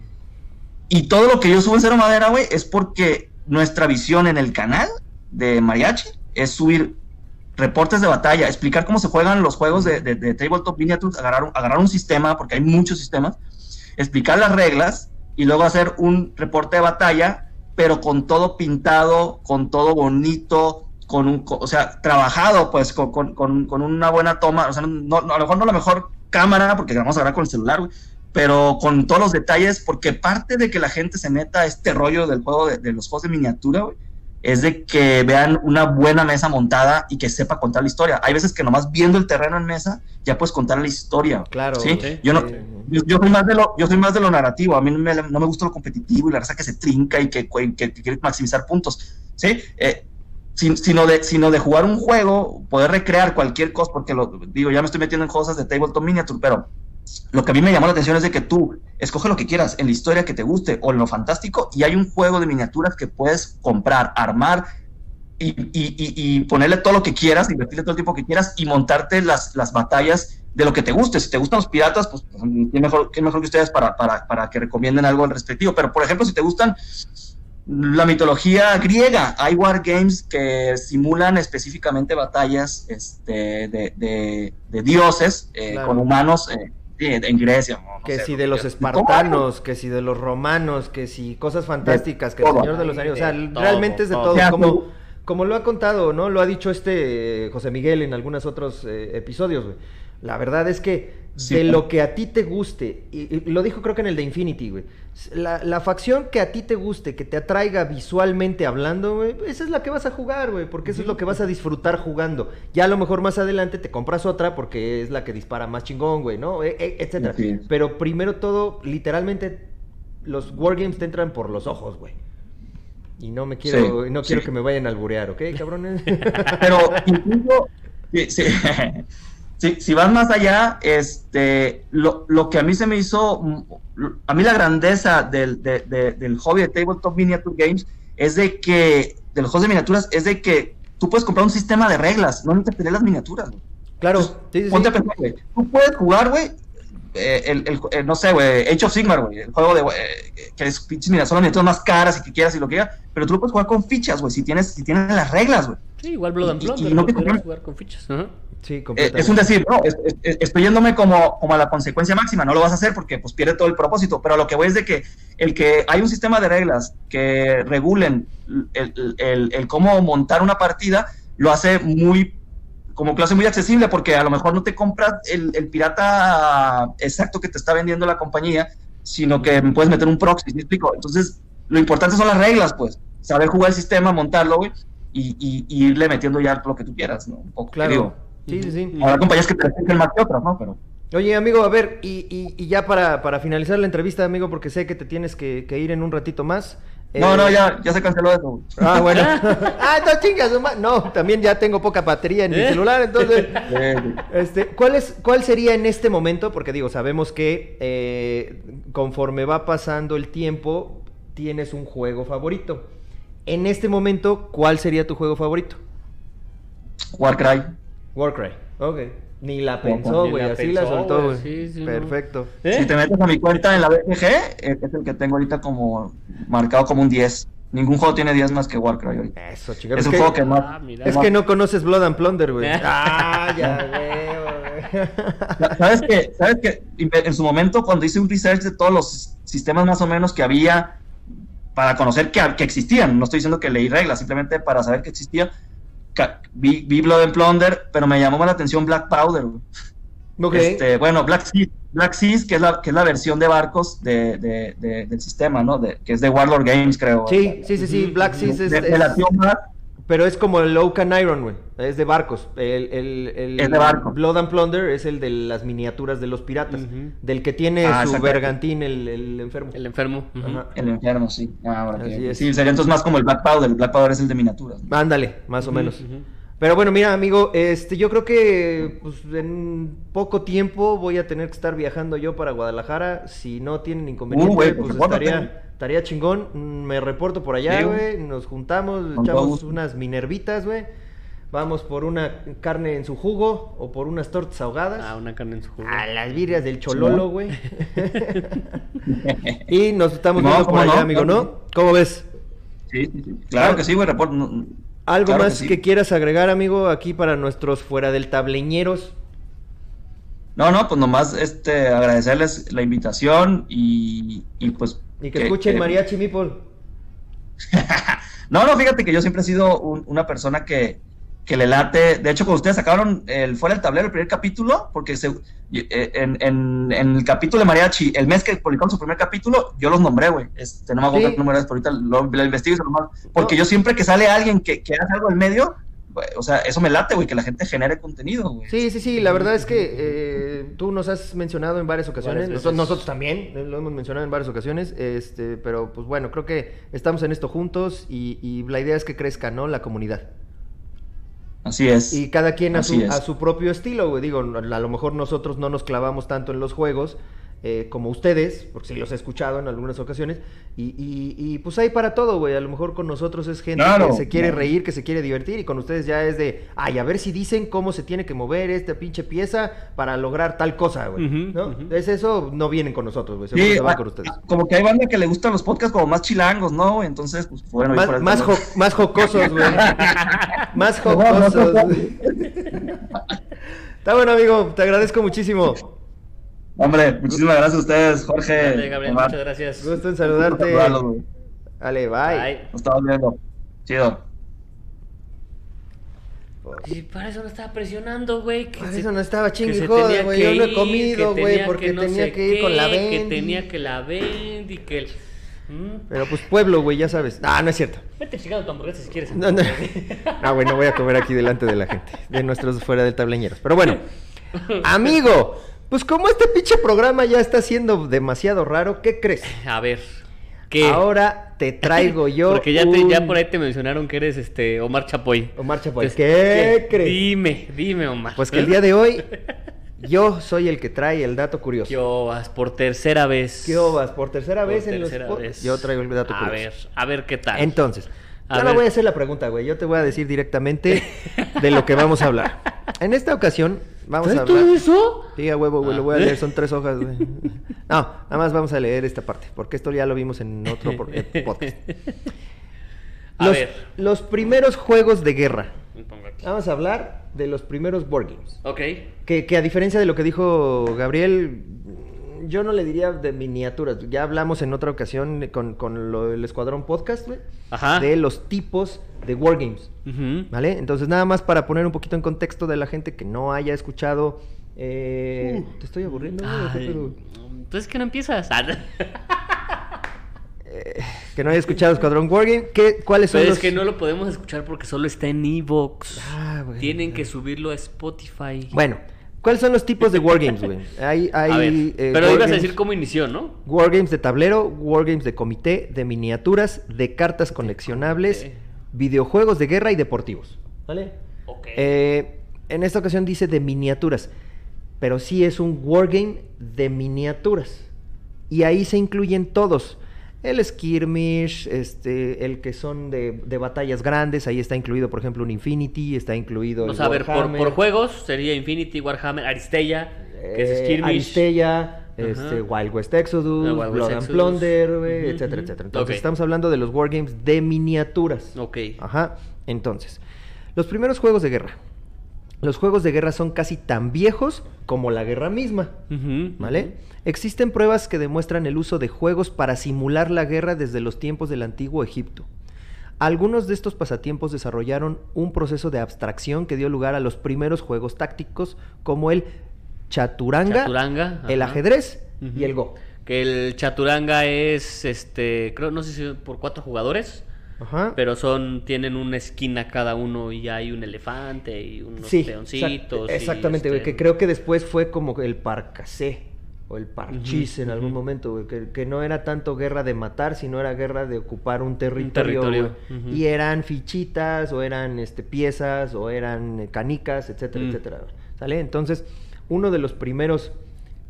y todo lo que yo subo en Cero Madera, güey, es porque nuestra visión en el canal de Mariachi es subir reportes de batalla, explicar cómo se juegan los juegos de, de, Tabletop Miniatures, agarrar, agarrar un sistema, porque hay muchos sistemas, explicar las reglas y luego hacer un reporte de batalla, pero con todo pintado, con todo bonito, con un, o sea, trabajado, pues, con, con, con una buena toma, o sea, no, a lo mejor no la mejor cámara, porque vamos a grabar con el celular, pero con todos los detalles, porque parte de que la gente se meta a este rollo del juego de, de los juegos de miniatura, güey, es de que vean una buena mesa montada y que sepa contar la historia. Hay veces que nomás viendo el terreno en mesa ya puedes contar la historia.
Claro.
¿sí? Yo, no, yo, soy más de lo, yo soy más de lo narrativo. A mí no me, gusta lo competitivo y la raza que se trinca y que, quiere maximizar puntos. ¿sí? Eh, sino, de, sino de jugar un juego, poder recrear cualquier cosa, porque lo digo, ya me estoy metiendo en cosas de tabletop miniature, pero lo que a mí me llamó la atención es de que tú escoge lo que quieras en la historia que te guste o en lo fantástico y hay un juego de miniaturas que puedes comprar, armar y, ponerle todo lo que quieras, invertirle todo el tiempo que quieras y montarte las, las batallas de lo que te guste. Si te gustan los piratas, pues, pues ¿qué mejor, mejor que ustedes para, para, para que recomienden algo al respectivo. Pero, por ejemplo, si te gustan la mitología griega. Hay wargames que simulan específicamente batallas este, de, de, dioses eh, con humanos eh, en Grecia.
que si de los espartanos, que si de los romanos, que si cosas fantásticas, que el Señor de los Anillos, o sea, realmente es de todo, como, como lo ha contado, ¿no? Lo ha dicho este José Miguel en algunos otros eh, episodios, güey. La verdad es que de lo que a ti te guste, y, lo dijo creo que en el de Infinity, güey. La, facción que a ti te guste, que te atraiga visualmente hablando, güey, esa es la que vas a jugar, güey, porque eso es lo que vas a disfrutar jugando. Ya a lo mejor más adelante te compras otra porque es la que dispara más chingón, güey, ¿no? E, e, etcétera. Pero primero todo, literalmente, los wargames te entran por los ojos, güey. Y no me quiero, no quiero que me vayan a alburear, ¿ok, cabrones?
Pero incluso, sí, si, si vas más allá, este, lo, lo, que a mí se me hizo, a mí la grandeza del, del hobby de Tabletop Miniature Games es de que, de los juegos de miniaturas, es de que tú puedes comprar un sistema de reglas, no necesitas tener las miniaturas.
Claro,
sí, sí, ponte a pensar, güey. Tú puedes jugar, güey, eh, el, el, no sé, güey, Age of Sigmar, güey, el juego de, eh, que es, mira, son las miniaturas más caras y que quieras y lo que quieras, pero tú lo puedes jugar con fichas, güey, si tienes, si tienes las reglas, güey.
Sí, igual Blood and Blood, y, no puedes jugar con fichas.
Sí, eh, es un decir, no, estoy yéndome como, como a la consecuencia máxima, no lo vas a hacer porque pues pierde todo el propósito, pero lo que voy es de que el que hay un sistema de reglas que regulen el, el, el cómo montar una partida, lo hace muy como hace muy accesible porque a lo mejor no te compras el, el, pirata exacto que te está vendiendo la compañía, sino que puedes meter un proxy, ¿me explico? Entonces, lo importante son las reglas, pues, saber jugar el sistema, montarlo, güey, y, y, irle metiendo ya lo que tú quieras, ¿no? Un
poco, claro. Sí, sí, sí.
Habrá compañías que te hacen más que otras, ¿no? Pero...
Oye, amigo, a ver, y, y, ya para, para, finalizar la entrevista, amigo, porque sé que te tienes que, que ir en un ratito más,
No, no, ya, ya se canceló eso.
Ah, bueno. ah, no chingas, no, también ya tengo poca batería en mi ¿Eh? celular, entonces. este, ¿cuál es, cuál sería en este momento? Porque digo, sabemos que eh, conforme va pasando el tiempo, tienes un juego favorito. En este momento, ¿cuál sería tu juego favorito?
Warcry.
Warcry, ok. Ni la pensó, güey, así la soltó, güey. Sí, sí, Perfecto.
¿Eh? Si te metes a mi cuenta en la BG, eh, es el que tengo ahorita como marcado como un 10. Ningún juego tiene 10 más que Warcraft hoy.
Eso, chicos. Es, un juego que más. Ah, es que no conoces Blood and Plunder, güey. ah, ya
güey. ¿Sabes qué? ¿Sabes qué? En su momento, cuando hice un research de todos los sistemas más o menos que había para conocer que, que existían, no estoy diciendo que leí reglas, simplemente para saber que existía, vi, Blood and Plunder, pero me llamó más la atención Black Powder. Este, bueno, Black Seas, Black Seas, que es la, que es la versión de barcos de, de, del sistema, ¿no? que es de Warlord Games, creo.
Sí, sí, sí, sí. Black Seas es, de, la pero es como el Oaken Iron, güey. Es de barcos. El, el,
es de barcos.
Blood and Plunder es el de las miniaturas de los piratas. Del que tiene ah, su bergantín, el, enfermo.
El enfermo.
El enfermo, sí. Ah, sí, sería entonces más como el Black Powder. El Black Powder es el de miniaturas.
Ándale, más o menos. Pero bueno, mira, amigo, este, yo creo que pues, en poco tiempo voy a tener que estar viajando yo para Guadalajara. Si no tienen inconveniente, uh, pues, estaría, estaría chingón. Me reporto por allá, güey. Nos juntamos, echamos unas minervitas, güey. Vamos por una carne en su jugo o por unas tortas ahogadas.
Ah, una carne en su jugo.
A las virrias del chololo, güey. y nos estamos viendo por allá, amigo, ¿no? ¿Cómo ves?
Sí, sí, sí. Claro que sí, güey.
¿Algo más que, quieras agregar, amigo, aquí para nuestros fuera del tableñeros?
No, no, pues nomás este, agradecerles la invitación y, y pues...
Y que, escuchen Mariachi Mipol.
no, no, fíjate que yo siempre he sido una persona que, que le late. De hecho, cuando ustedes sacaron el fuera del tablero, el primer capítulo, porque se, eh, en, en, el capítulo de Mariachi, el mes que publicaron su primer capítulo, yo los nombré, güey. Este, no me acuerdo qué número es, pero ahorita lo, lo investigo. Porque yo siempre que sale alguien que, que hace algo en medio, o sea, eso me late, güey, que la gente genere contenido, güey.
Sí, sí, sí, la verdad es que eh, tú nos has mencionado en varias ocasiones, nosotros, también eh, lo hemos mencionado en varias ocasiones, este, pero pues bueno, creo que estamos en esto juntos y, y la idea es que crezca, ¿no? La comunidad.
Así es.
Y cada quien a su, a su, propio estilo, güey. Digo, a lo mejor nosotros no nos clavamos tanto en los juegos, eh, como ustedes, porque sí los he escuchado en algunas ocasiones, y, y, pues hay para todo, güey. A lo mejor con nosotros es gente que se quiere reír, que se quiere divertir, y con ustedes ya es de, ay, a ver si dicen cómo se tiene que mover esta pinche pieza para lograr tal cosa, güey. ¿No? Es eso, no vienen con nosotros, güey.
Sí, con ustedes. Como que hay banda que le gustan los podcasts como más chilangos, ¿no? Entonces, pues bueno.
Más, más, más jocosos, güey. más jocosos. Está bueno, amigo. Te agradezco muchísimo.
Hombre, muchísimas gracias a ustedes, Jorge.
Dale, Gabriel, muchas gracias.
Gusto en saludarte. Dale, bye. bye.
Nos estamos viendo. Chido.
Y para eso no estaba presionando, güey.
Para eso no estaba chingue güey. Yo no he comido, güey, porque tenía que ir con la vend.
Que tenía que la vend y que el...
¿Mm? Pero pues pueblo, güey, ya sabes. Ah, no es cierto.
Vete chingando tu hamburguesa si quieres.
No, no. Ah, güey, no voy a comer aquí delante de la gente. De nuestros fuera del tableñeros. Pero bueno, amigo, pues como este pinche programa ya está siendo demasiado raro, ¿qué crees?
A ver.
¿Qué? Ahora te traigo yo.
Porque ya, te, ya por ahí te mencionaron que eres este Omar Chapoy.
Omar Chapoy. ¿Qué, crees?
Dime, dime, Omar.
Pues que el día de hoy yo soy el que trae el dato curioso.
¿Qué vas por tercera vez?
¿Qué vas por tercera vez en los vez. Yo traigo el dato curioso.
A ver, a ver qué tal.
Entonces, yo no voy a hacer la pregunta, güey. Yo te voy a decir directamente de lo que vamos a hablar. En esta ocasión vamos a
todo eso?
Sí, a huevo, güey. Lo voy a leer. Son tres hojas, güey. No, nada más vamos a leer esta parte. Porque esto ya lo vimos en otro eh, podcast. A ver. Los primeros juegos de guerra. Vamos a hablar de los primeros board games.
Ok.
Que, que a diferencia de lo que dijo Gabriel, yo no le diría de miniaturas. Ya hablamos en otra ocasión con, con lo del Escuadrón Podcast, güey. Ajá. De los tipos de wargames. ¿Vale? Entonces, nada más para poner un poquito en contexto de la gente que no haya escuchado. Eh, uh. ¿Te estoy aburriendo?
Entonces, ¿qué no empiezas?
Eh, que no haya escuchado Escuadrón Wargame, ¿qué, ¿cuáles son
Pero es que no lo podemos escuchar porque solo está en Evox. Ah, Tienen que subirlo a Spotify.
Bueno, ¿Cuáles son los tipos de wargames, güey? Hay, hay,
eh, pero ibas a decir cómo inició, ¿no?
Wargames de tablero, wargames de comité, de miniaturas, de cartas coleccionables, videojuegos de guerra y deportivos. ¿Vale? Ok. Eh, en esta ocasión dice de miniaturas, pero sí es un wargame de miniaturas. Y ahí se incluyen todos el skirmish, este, el que son de, batallas grandes, ahí está incluido, por ejemplo, un Infinity, está incluido.
Vamos a ver, por, juegos sería Infinity, Warhammer, Aristella, que es eh, skirmish.
Aristella, este, Wild West Exodus, Blood and Plunder, etcétera, etcétera. Entonces, estamos hablando de los wargames de miniaturas.
Ok.
Ajá. Entonces, los primeros juegos de guerra. Los juegos de guerra son casi tan viejos como la guerra misma, ¿vale? Existen pruebas que demuestran el uso de juegos para simular la guerra desde los tiempos del antiguo Egipto. Algunos de estos pasatiempos desarrollaron un proceso de abstracción que dio lugar a los primeros juegos tácticos como el chaturanga, el ajedrez y el go.
Que el chaturanga es, este, creo, no sé si por cuatro jugadores. Ajá. Pero son, tienen una esquina cada uno y hay un elefante y unos peoncitos.
exactamente, este que creo que después fue como el parcasé o el parchís en algún momento, que, no era tanto guerra de matar, sino era guerra de ocupar un territorio, y eran fichitas, o eran este, piezas, o eran canicas, etcétera, mm. etcétera, ¿sale? Entonces, uno de los primeros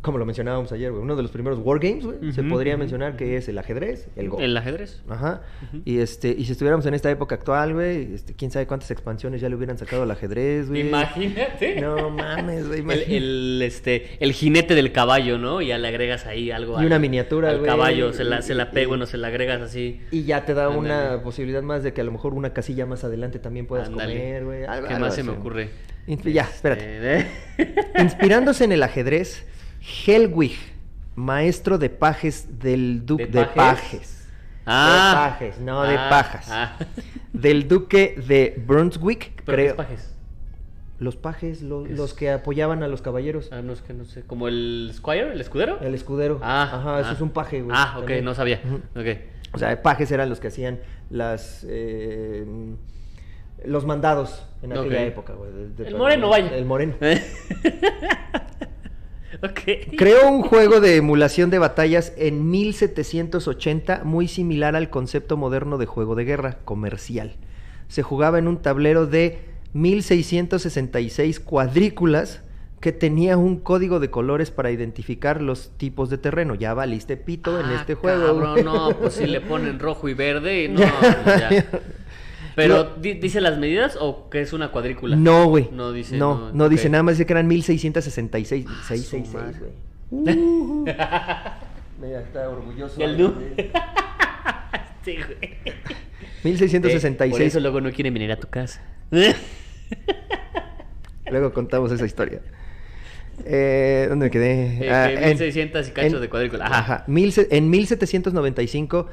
como lo mencionábamos ayer, güey, uno de los primeros wargames, güey, se podría mencionar que es el ajedrez, el Go.
El ajedrez.
Ajá. Y este, y si estuviéramos en esta época actual, güey, este, quién sabe cuántas expansiones ya le hubieran sacado al ajedrez, güey.
Imagínate.
No mames, güey.
El, este, el jinete del caballo, ¿no? Y ya le agregas ahí algo.
Y una miniatura,
al caballo, se la, se la pega, bueno, se la agregas así.
Y ya te da una posibilidad más de que a lo mejor una casilla más adelante también puedas comer, güey.
¿Qué más se me ocurre?
ya, espérate. Este, Inspirándose en el ajedrez Helwig, maestro de pajes del duque de, pajes.
Ah,
de pajes, no de ah, pajas. Ah. Del duque de Brunswick, creo.
pajes?
Los pajes, los que apoyaban a los caballeros.
Ah, no es que no sé. ¿Como el squire, el escudero?
El escudero. Ah, Ajá, eso ah. es un paje, güey.
Ah, ok, no sabía.
O sea, pajes eran los que hacían las. Eh, los mandados en aquella época, güey.
el moreno, vaya.
El moreno. Creó un juego de emulación de batallas en 1780 muy similar al concepto moderno de juego de guerra comercial. Se jugaba en un tablero de 1666 cuadrículas que tenía un código de colores para identificar los tipos de terreno. Ya valiste pito en ah, este juego.
no, pues si le ponen rojo y verde, no, ya. Pero, ¿dice las medidas o que es una cuadrícula?
No, güey. No dice. No, no, dice, nada más dice que eran 1666. 666, güey. Uh, Mira, está orgulloso.
El sí, güey.
1666. por
eso luego no quieren venir a tu casa.
luego contamos esa historia. Eh, ¿Dónde me quedé?
Eh, ah, 1600 y cachos de cuadrícula. Ajá. ajá.
en 1795,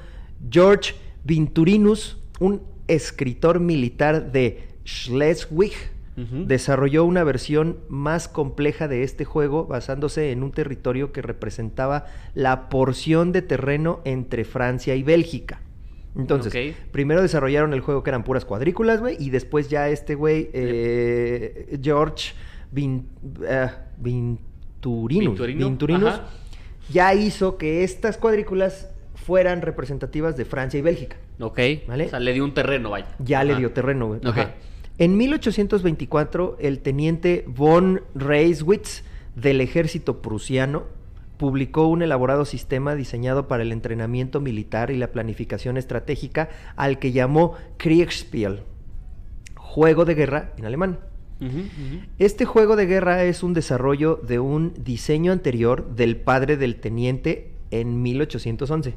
George Vinturinus, un escritor militar de Schleswig, desarrolló una versión más compleja de este juego basándose en un territorio que representaba la porción de terreno entre Francia y Bélgica. Entonces, primero desarrollaron el juego que eran puras cuadrículas, güey, y después ya este güey, eh, George eh, Vinturinus, ya hizo que estas cuadrículas fueran representativas de Francia y Bélgica.
Ok. ¿Vale? O sea, le dio un terreno, vaya.
Ya le dio terreno, güey. En 1824, el teniente von Reiswitz del ejército prusiano publicó un elaborado sistema diseñado para el entrenamiento militar y la planificación estratégica al que llamó Kriegspiel, juego de guerra en alemán. Este juego de guerra es un desarrollo de un diseño anterior del padre del teniente en 1811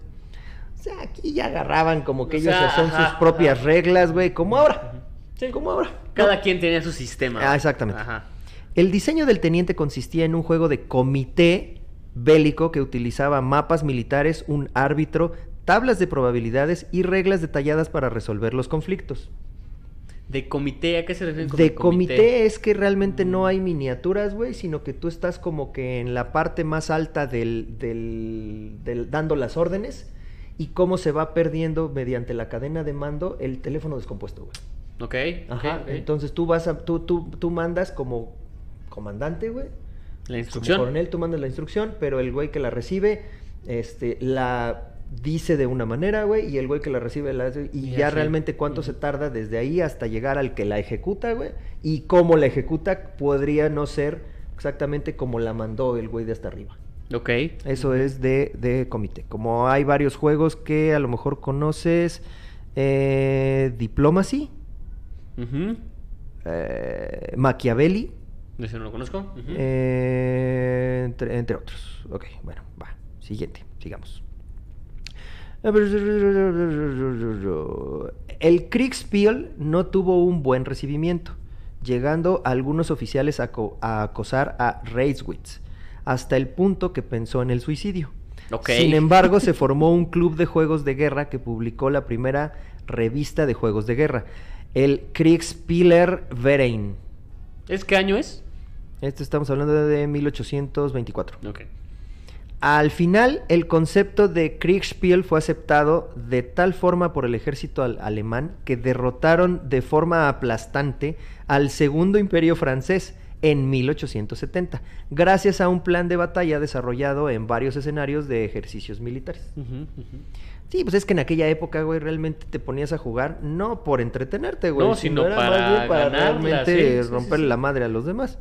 aquí ya agarraban como que ellos son sus propias reglas, güey, como ahora. Sí. Como ahora.
Cada quien tenía su sistema.
Ah, exactamente. El diseño del teniente consistía en un juego de comité bélico que utilizaba mapas militares, un árbitro, tablas de probabilidades y reglas detalladas para resolver los conflictos.
¿De comité? ¿A qué se refiere?
de comité? es que realmente no hay miniaturas, güey, sino que tú estás como que en la parte más alta del, del dando las órdenes y cómo se va perdiendo mediante la cadena de mando el teléfono descompuesto, güey.
Ok.
Ajá. Entonces tú vas a, tú, tú, tú mandas como comandante, güey.
La instrucción.
Como coronel tú mandas la instrucción, pero el güey que la recibe, este, la dice de una manera, güey, y el güey que la recibe la hace, y, ya realmente cuánto se tarda desde ahí hasta llegar al que la ejecuta, güey, y cómo la ejecuta podría no ser exactamente como la mandó el güey de hasta arriba.
Ok.
Eso es de, de comité. Como hay varios juegos que a lo mejor conoces, eh, Diplomacy, eh, Machiavelli.
Ese no lo conozco.
Eh, entre, entre otros. Ok, bueno, va. Siguiente, sigamos. El Kriegspiel no tuvo un buen recibimiento, llegando algunos oficiales a, acosar a Reiswitz, hasta el punto que pensó en el suicidio. Sin embargo, se formó un club de juegos de guerra que publicó la primera revista de juegos de guerra, el Kriegspieler Verein.
¿Es qué año es?
Esto estamos hablando de 1824. Okay. Al final, el concepto de Kriegspiel fue aceptado de tal forma por el ejército alemán que derrotaron de forma aplastante al Segundo Imperio francés en 1870, gracias a un plan de batalla desarrollado en varios escenarios de ejercicios militares. Sí, pues es que en aquella época, güey, realmente te ponías a jugar no por entretenerte, güey,
no, sino, para, para realmente
romperle la madre a los demás.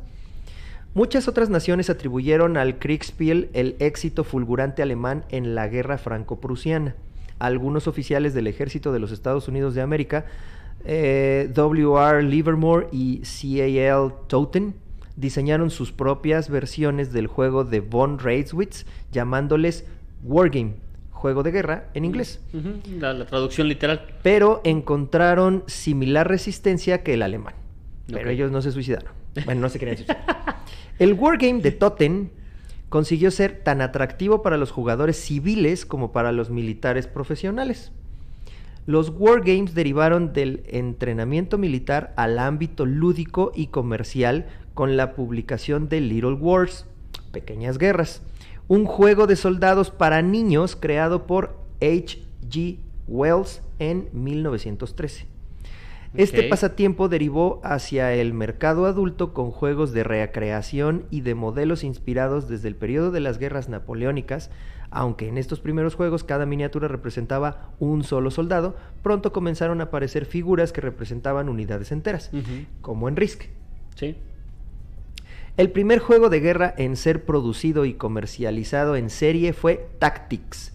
Muchas otras naciones atribuyeron al Kriegspiel el éxito fulgurante alemán en la guerra franco-prusiana. Algunos oficiales del ejército de los Estados Unidos de América, eh, W.R. Livermore y C.A.L. Toten, diseñaron sus propias versiones del juego de von Reiswitz, llamándoles Wargame, juego de guerra en inglés.
la, traducción literal.
Pero encontraron similar resistencia que el alemán. Pero ellos no se suicidaron. Bueno, no se querían suicidar. El Wargame de Totten consiguió ser tan atractivo para los jugadores civiles como para los militares profesionales. Los Wargames derivaron del entrenamiento militar al ámbito lúdico y comercial con la publicación de Little Wars, Pequeñas Guerras, un juego de soldados para niños creado por H.G. Wells en 1913. Este pasatiempo derivó hacia el mercado adulto con juegos de recreación y de modelos inspirados desde el periodo de las guerras napoleónicas, aunque en estos primeros juegos cada miniatura representaba un solo soldado, pronto comenzaron a aparecer figuras que representaban unidades enteras, como en Risk.
Sí.
El primer juego de guerra en ser producido y comercializado en serie fue Tactics,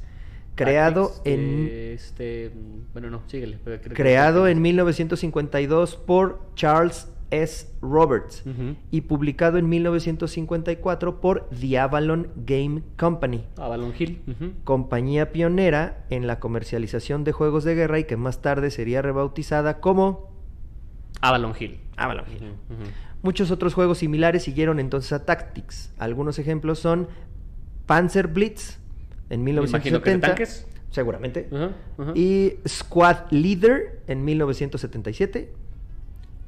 creado en
este bueno no síguele
creado en 1952 por Charles S. Roberts y publicado en 1954 por The Avalon Game Company.
Avalon Hill.
Compañía pionera en la comercialización de juegos de guerra y que más tarde sería rebautizada como
Avalon Hill.
Avalon Hill. Muchos otros juegos similares siguieron entonces a Tactics. Algunos ejemplos son Panzer Blitz, en 1970. tanques? Seguramente. Y Squad Leader en 1977.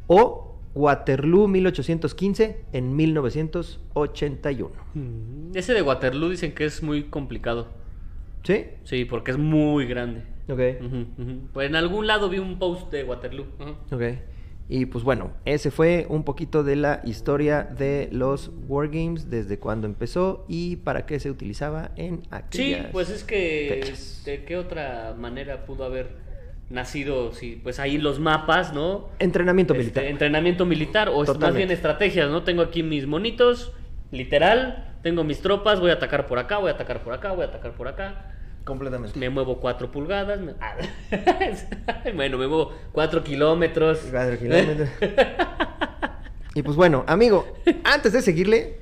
O Waterloo 1815 en 1981.
Mm, ese de Waterloo dicen que es muy complicado.
¿Sí?
Sí, porque es muy grande.
Ok.
Pues en algún lado vi un post de Waterloo.
Ok. Y pues bueno, ese fue un poquito de la historia de los Wargames, desde cuándo empezó y para qué se utilizaba en aquellas
Sí, pues es que de qué otra manera pudo haber nacido, sí, pues ahí los mapas, ¿no?
Entrenamiento
este,
militar.
Entrenamiento militar o más bien estrategias, ¿no? Tengo aquí mis monitos, literal, tengo mis tropas, voy a atacar por acá, voy a atacar por acá, voy a atacar por acá
Completamente.
Me muevo 4 pulgadas. Ah, bueno, me muevo 4 kilómetros. 4 kilómetros.
y pues bueno, amigo, antes de seguirle,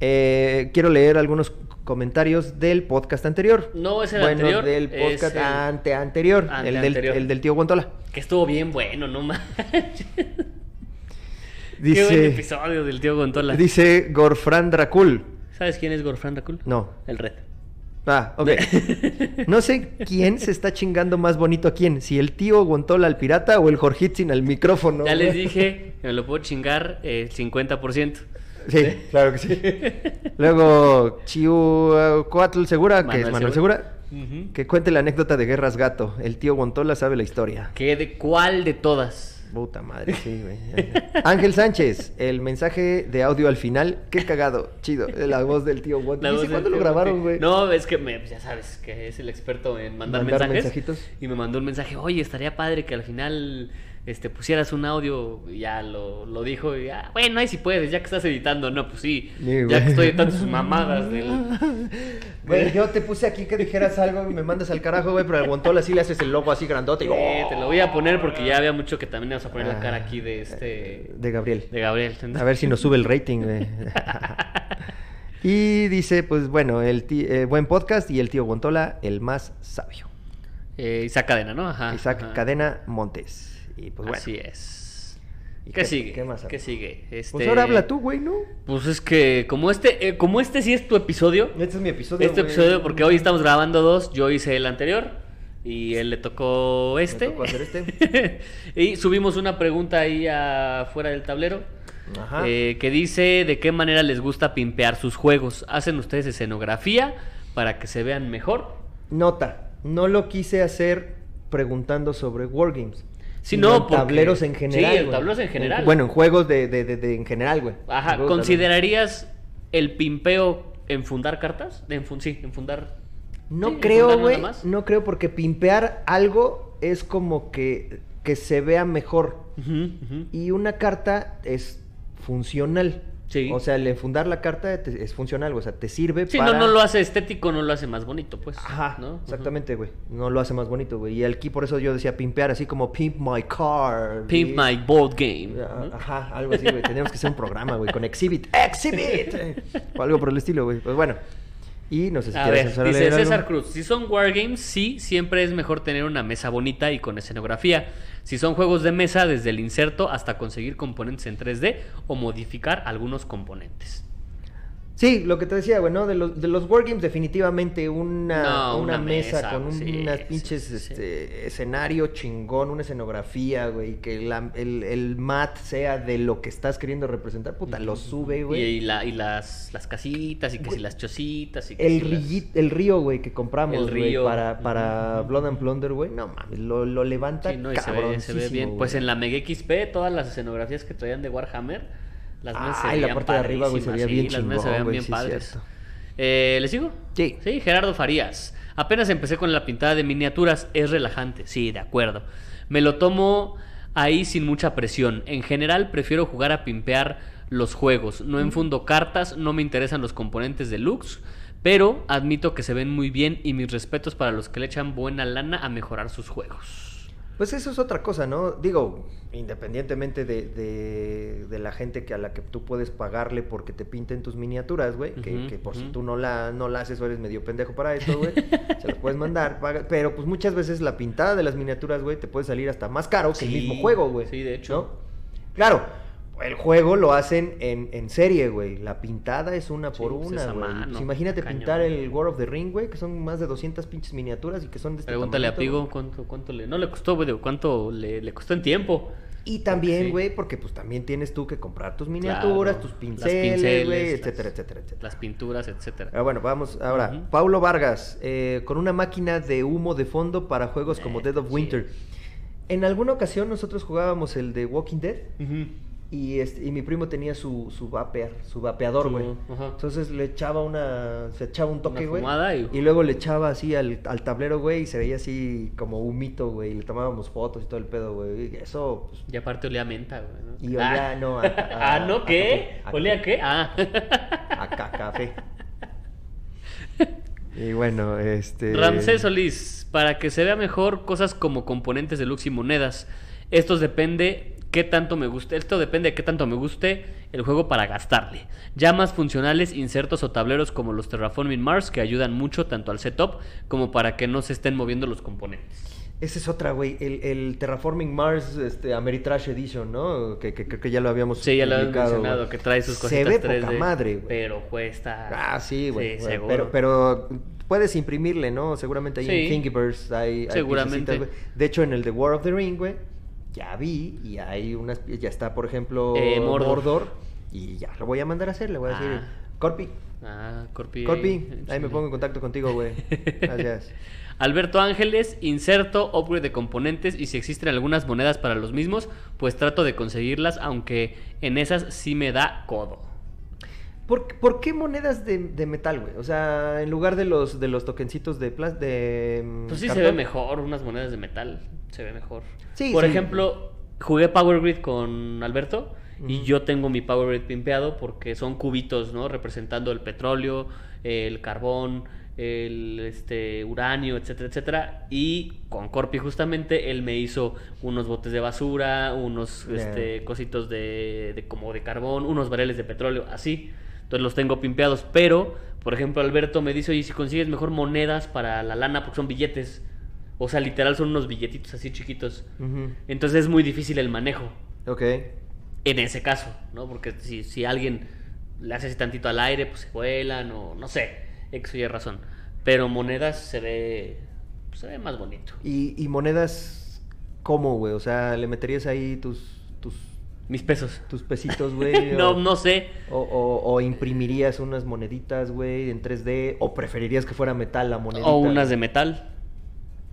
eh, quiero leer algunos comentarios del podcast anterior.
No, es el bueno, anterior.
del podcast ante anterior, el, del, el del tío Guantola.
Que estuvo bien bueno, no manches. Dice, Qué buen episodio del tío Guantola.
Dice Gorfran Dracul.
¿Sabes quién es Gorfran Dracul?
No.
El Red.
Ah, ok. No sé quién se está chingando más bonito a quién, si el tío Guantola al pirata o el Jorgitzin al micrófono.
Ya les dije que me lo puedo chingar el 50%.
Sí, claro que sí. Luego, Chihuahua Segura, que es Manuel Segura, que cuente la anécdota de Guerras Gato. El tío Guantola sabe la historia.
¿Qué de cuál de todas?
Puta madre, sí, güey. Ángel Sánchez, el mensaje de audio al final. Qué cagado, chido. La voz del tío Wonti. ¿Cuándo lo grabaron, güey?
No, es que me, ya sabes que es el experto en mandar, mandar mensajes. mensajitos. Y me mandó un mensaje, oye, estaría padre que al final este, pusieras un audio, ya lo, lo dijo, y ya, bueno, ahí si puedes, ya que estás editando, no, pues sí, ya que estoy editando sus mamadas. Del...
Güey, yo te puse aquí que dijeras algo y me mandas al carajo, güey, pero al Guantola sí le haces el logo así grandote. Y...
te lo voy a poner porque ya había mucho que también vamos a poner la cara aquí de este...
De Gabriel.
De Gabriel.
A ver si nos sube el rating, güey. y dice, pues bueno, el eh, buen podcast y el tío Guantola, el más sabio.
Eh, Isaac Cadena, ¿no?
Ajá. Isaac Cadena Montes. Y pues bueno.
Así es. ¿Y qué, sigue? ¿Qué más? ¿Qué sigue?
Este... Pues ahora habla tú, güey, ¿no?
Pues es que como este, eh, como este sí es tu episodio.
Este es mi episodio.
Este episodio, porque hoy estamos grabando dos. Yo hice el anterior y él le tocó este.
tocó hacer este.
y subimos una pregunta ahí afuera del tablero. Ajá. Eh, que dice de qué manera les gusta pimpear sus juegos. ¿Hacen ustedes escenografía para que se vean mejor?
Nota, no lo quise hacer preguntando sobre Wargames.
Sí, no,
tableros en general.
Sí, en tableros en general.
bueno, en juegos de, de, de, en general, güey.
Ajá, ¿considerarías el pimpeo en fundar cartas? En sí, en fundar.
No creo, güey. No creo porque pimpear algo es como que, que se vea mejor. Y una carta es funcional. O sea, el enfundar la carta es funcional, o sea, te sirve
sí, para... Sí, no, no lo hace estético, no lo hace más bonito, pues.
Ajá, ¿no? exactamente, güey. No lo hace más bonito, güey. Y aquí por eso yo decía pimpear, así como pimp my car.
Pimp my board game.
Ajá, algo así, güey. Tenemos que hacer un programa, güey, con Exhibit. ¡Exhibit! o algo por el estilo, güey. Pues bueno. Y no sé si
a ver, dice César Cruz, si son wargames, sí, siempre es mejor tener una mesa bonita y con escenografía. Si son juegos de mesa, desde el inserto hasta conseguir componentes en 3D o modificar algunos componentes.
Sí, lo que te decía, bueno, de los, de los wargames definitivamente una, una, mesa, con unas pinches este, escenario chingón, una escenografía, güey, que el, el, mat sea de lo que estás queriendo representar, puta, lo sube, güey.
Y, la, y las, las casitas y que si las chocitas y
el, el río, güey, que compramos, güey, para, para Blood and Plunder, güey, no mames, lo, lo levanta no, se, ve, se ve bien.
Pues en la Mega XP todas las escenografías que traían de Warhammer
las mesas se la parte de arriba, güey, se veía bien Las mesas se veían bien padres.
Eh, ¿Le sigo?
Sí.
Sí, Gerardo Farías. Apenas empecé con la pintada de miniaturas, es relajante. Sí, de acuerdo. Me lo tomo ahí sin mucha presión. En general prefiero jugar a pimpear los juegos. No enfundo cartas, no me interesan los componentes deluxe, pero admito que se ven muy bien y mis respetos para los que le echan buena lana a mejorar sus juegos.
Pues eso es otra cosa, ¿no? Digo, independientemente de, de, la gente que a la que tú puedes pagarle porque te pinten tus miniaturas, güey, que, por si tú no la, no la haces o eres medio pendejo para esto, güey, se las puedes mandar, pero pues muchas veces la pintada de las miniaturas, güey, te puede salir hasta más caro que el mismo juego, güey.
Sí, de hecho.
Claro, el juego lo hacen en, en serie, güey. La pintada es una por pues, una, güey. Pues imagínate pintar el War of the Ring, güey, que son más de 200 pinches miniaturas y que son de
este Pregúntale a Pigo cuánto, cuánto le... No le costó, güey, cuánto le, le costó en tiempo.
Y también, güey, porque pues también tienes tú que comprar tus miniaturas, tus pinceles, güey, etcétera, etcétera, etcétera.
Las pinturas, etcétera.
Pero bueno, vamos ahora. Paulo Vargas, eh, con una máquina de humo de fondo para juegos como eh, Dead of Winter. En alguna ocasión nosotros jugábamos el de Walking Dead. Y, este, y mi primo tenía su, su vapear, su vapeador, güey. Entonces le echaba una, se echaba un toque, güey. Y... luego le echaba así al, al tablero, güey, y se veía así como humito, güey. Y le tomábamos fotos y todo el pedo, güey. Eso, pues...
Y aparte olía a menta, güey. ¿no?
Y olía, ah. no, a,
Ah, ¿no? ¿Qué? ¿Olía a qué? Ah.
A café. Y bueno, este...
Ramsés Solís, para que se vea mejor cosas como componentes de lux y monedas. Estos depende qué tanto me guste. Esto depende de qué tanto me guste el juego para gastarle. Ya más funcionales, insertos o tableros como los Terraforming Mars que ayudan mucho tanto al setup como para que no se estén moviendo los componentes.
Esa es otra, güey. El, Terraforming Mars este, Ameritrash Edition, ¿no? Que creo que, ya lo habíamos
Sí, ya lo habíamos mencionado, que trae sus cositas
Se ve poca madre, güey.
Pero cuesta...
Ah, sí, güey. pero, pero puedes imprimirle, ¿no? Seguramente ahí en Thingiverse hay...
Seguramente.
de hecho, en el The War of the Ring, güey ya vi y hay unas, ya está, por ejemplo,
eh, Mordor.
y ya lo voy a mandar a hacer, le voy a decir, ah. Corpi.
Ah, Corpi.
Corpi, ahí me pongo en contacto contigo, güey. Gracias.
Alberto Ángeles, inserto, upgrade de componentes y si existen algunas monedas para los mismos, pues trato de conseguirlas, aunque en esas sí me da codo.
¿Por, qué monedas de, metal, güey? O sea, en lugar de los de los tokencitos de plástico. De,
mm, pues sí se ve mejor, unas monedas de metal. Se ve mejor. Sí, Por ejemplo, jugué Power Grid con Alberto. Y yo tengo mi Power Grid pimpeado porque son cubitos, ¿no? Representando el petróleo, el carbón, el este, uranio, etcétera, etcétera. Y con Corpi justamente él me hizo unos botes de basura, unos este, cositos de, de, como de carbón, unos barriles de petróleo, así. Entonces los tengo pimpeados. Pero, por ejemplo, Alberto me dice, oye, si consigues mejor monedas para la lana, porque son billetes. O sea, literal son unos billetitos así chiquitos. Entonces es muy difícil el manejo.
Ok.
En ese caso, ¿no? Porque si, si alguien le hace así tantito al aire, pues se vuelan o no sé. X y razón. Pero monedas se ve, se ve más bonito.
¿Y, y monedas cómo, güey? O sea, ¿le meterías ahí tus, tus
mis pesos.
Tus pesitos, güey.
no, no sé.
O, imprimirías unas moneditas, güey, en 3D. O preferirías que fuera metal la monedita.
O unas de metal.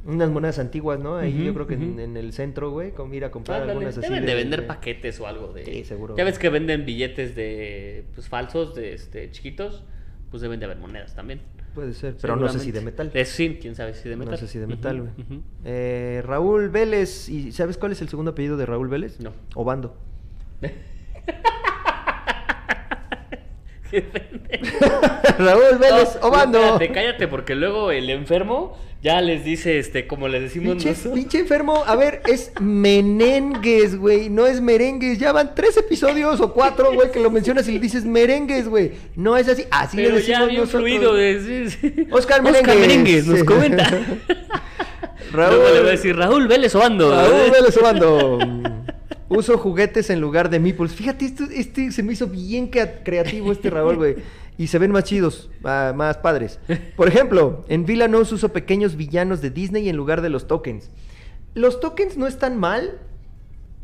Unas monedas antiguas, ¿no? Ahí yo creo que en, el centro, güey, como ir a comprar algunas
así. Deben de, vender paquetes o algo de. Sí, seguro. Ya ves que venden billetes de. Pues falsos, de este, chiquitos. Pues deben de haber monedas también.
Puede ser, pero no sé si de metal.
Es, sí, quién sabe si de metal.
No sé si de metal, güey. eh, Raúl Vélez, ¿y sabes cuál es el segundo apellido de Raúl Vélez?
No.
Obando. Raúl Vélez Obando.
cállate, porque luego el enfermo ya les dice, este, como les decimos
pinche, nosotros. Pinche enfermo, a ver, es menengues, güey, no es merengues. Ya van tres episodios o cuatro, güey, que lo mencionas y le dices merengues, güey. No es así, así le decimos ya
nosotros. fluido
de... Oscar Merengues.
Merengues nos comenta. Raúl, le voy a decir Raúl Vélez Obando.
Raúl Vélez Obando. Uso juguetes en lugar de meeples. Fíjate, este se me hizo bien creativo este Raúl, güey. Y se ven más chidos, más padres. Por ejemplo, en Villanos uso pequeños villanos de Disney en lugar de los tokens. Los tokens no están mal,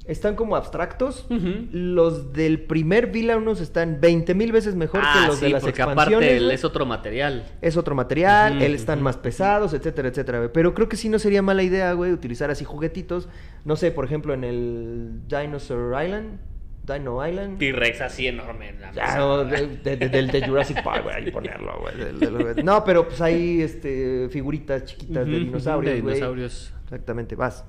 están como abstractos. Los del primer Villainous están 20 mil veces mejor que ah, los de las porque Aparte
es otro material.
Es otro material, él están más pesados, etcétera, etcétera. Pero creo que sí no sería mala idea, güey, utilizar así juguetitos. No sé, por ejemplo, en el Dinosaur Island. Dino Island.
T-Rex así enorme.
En la ya, del de Jurassic Park, güey, ahí ponerlo, güey. No, pero pues hay este, figuritas chiquitas de dinosaurios, De
dinosaurios.
Exactamente, vas.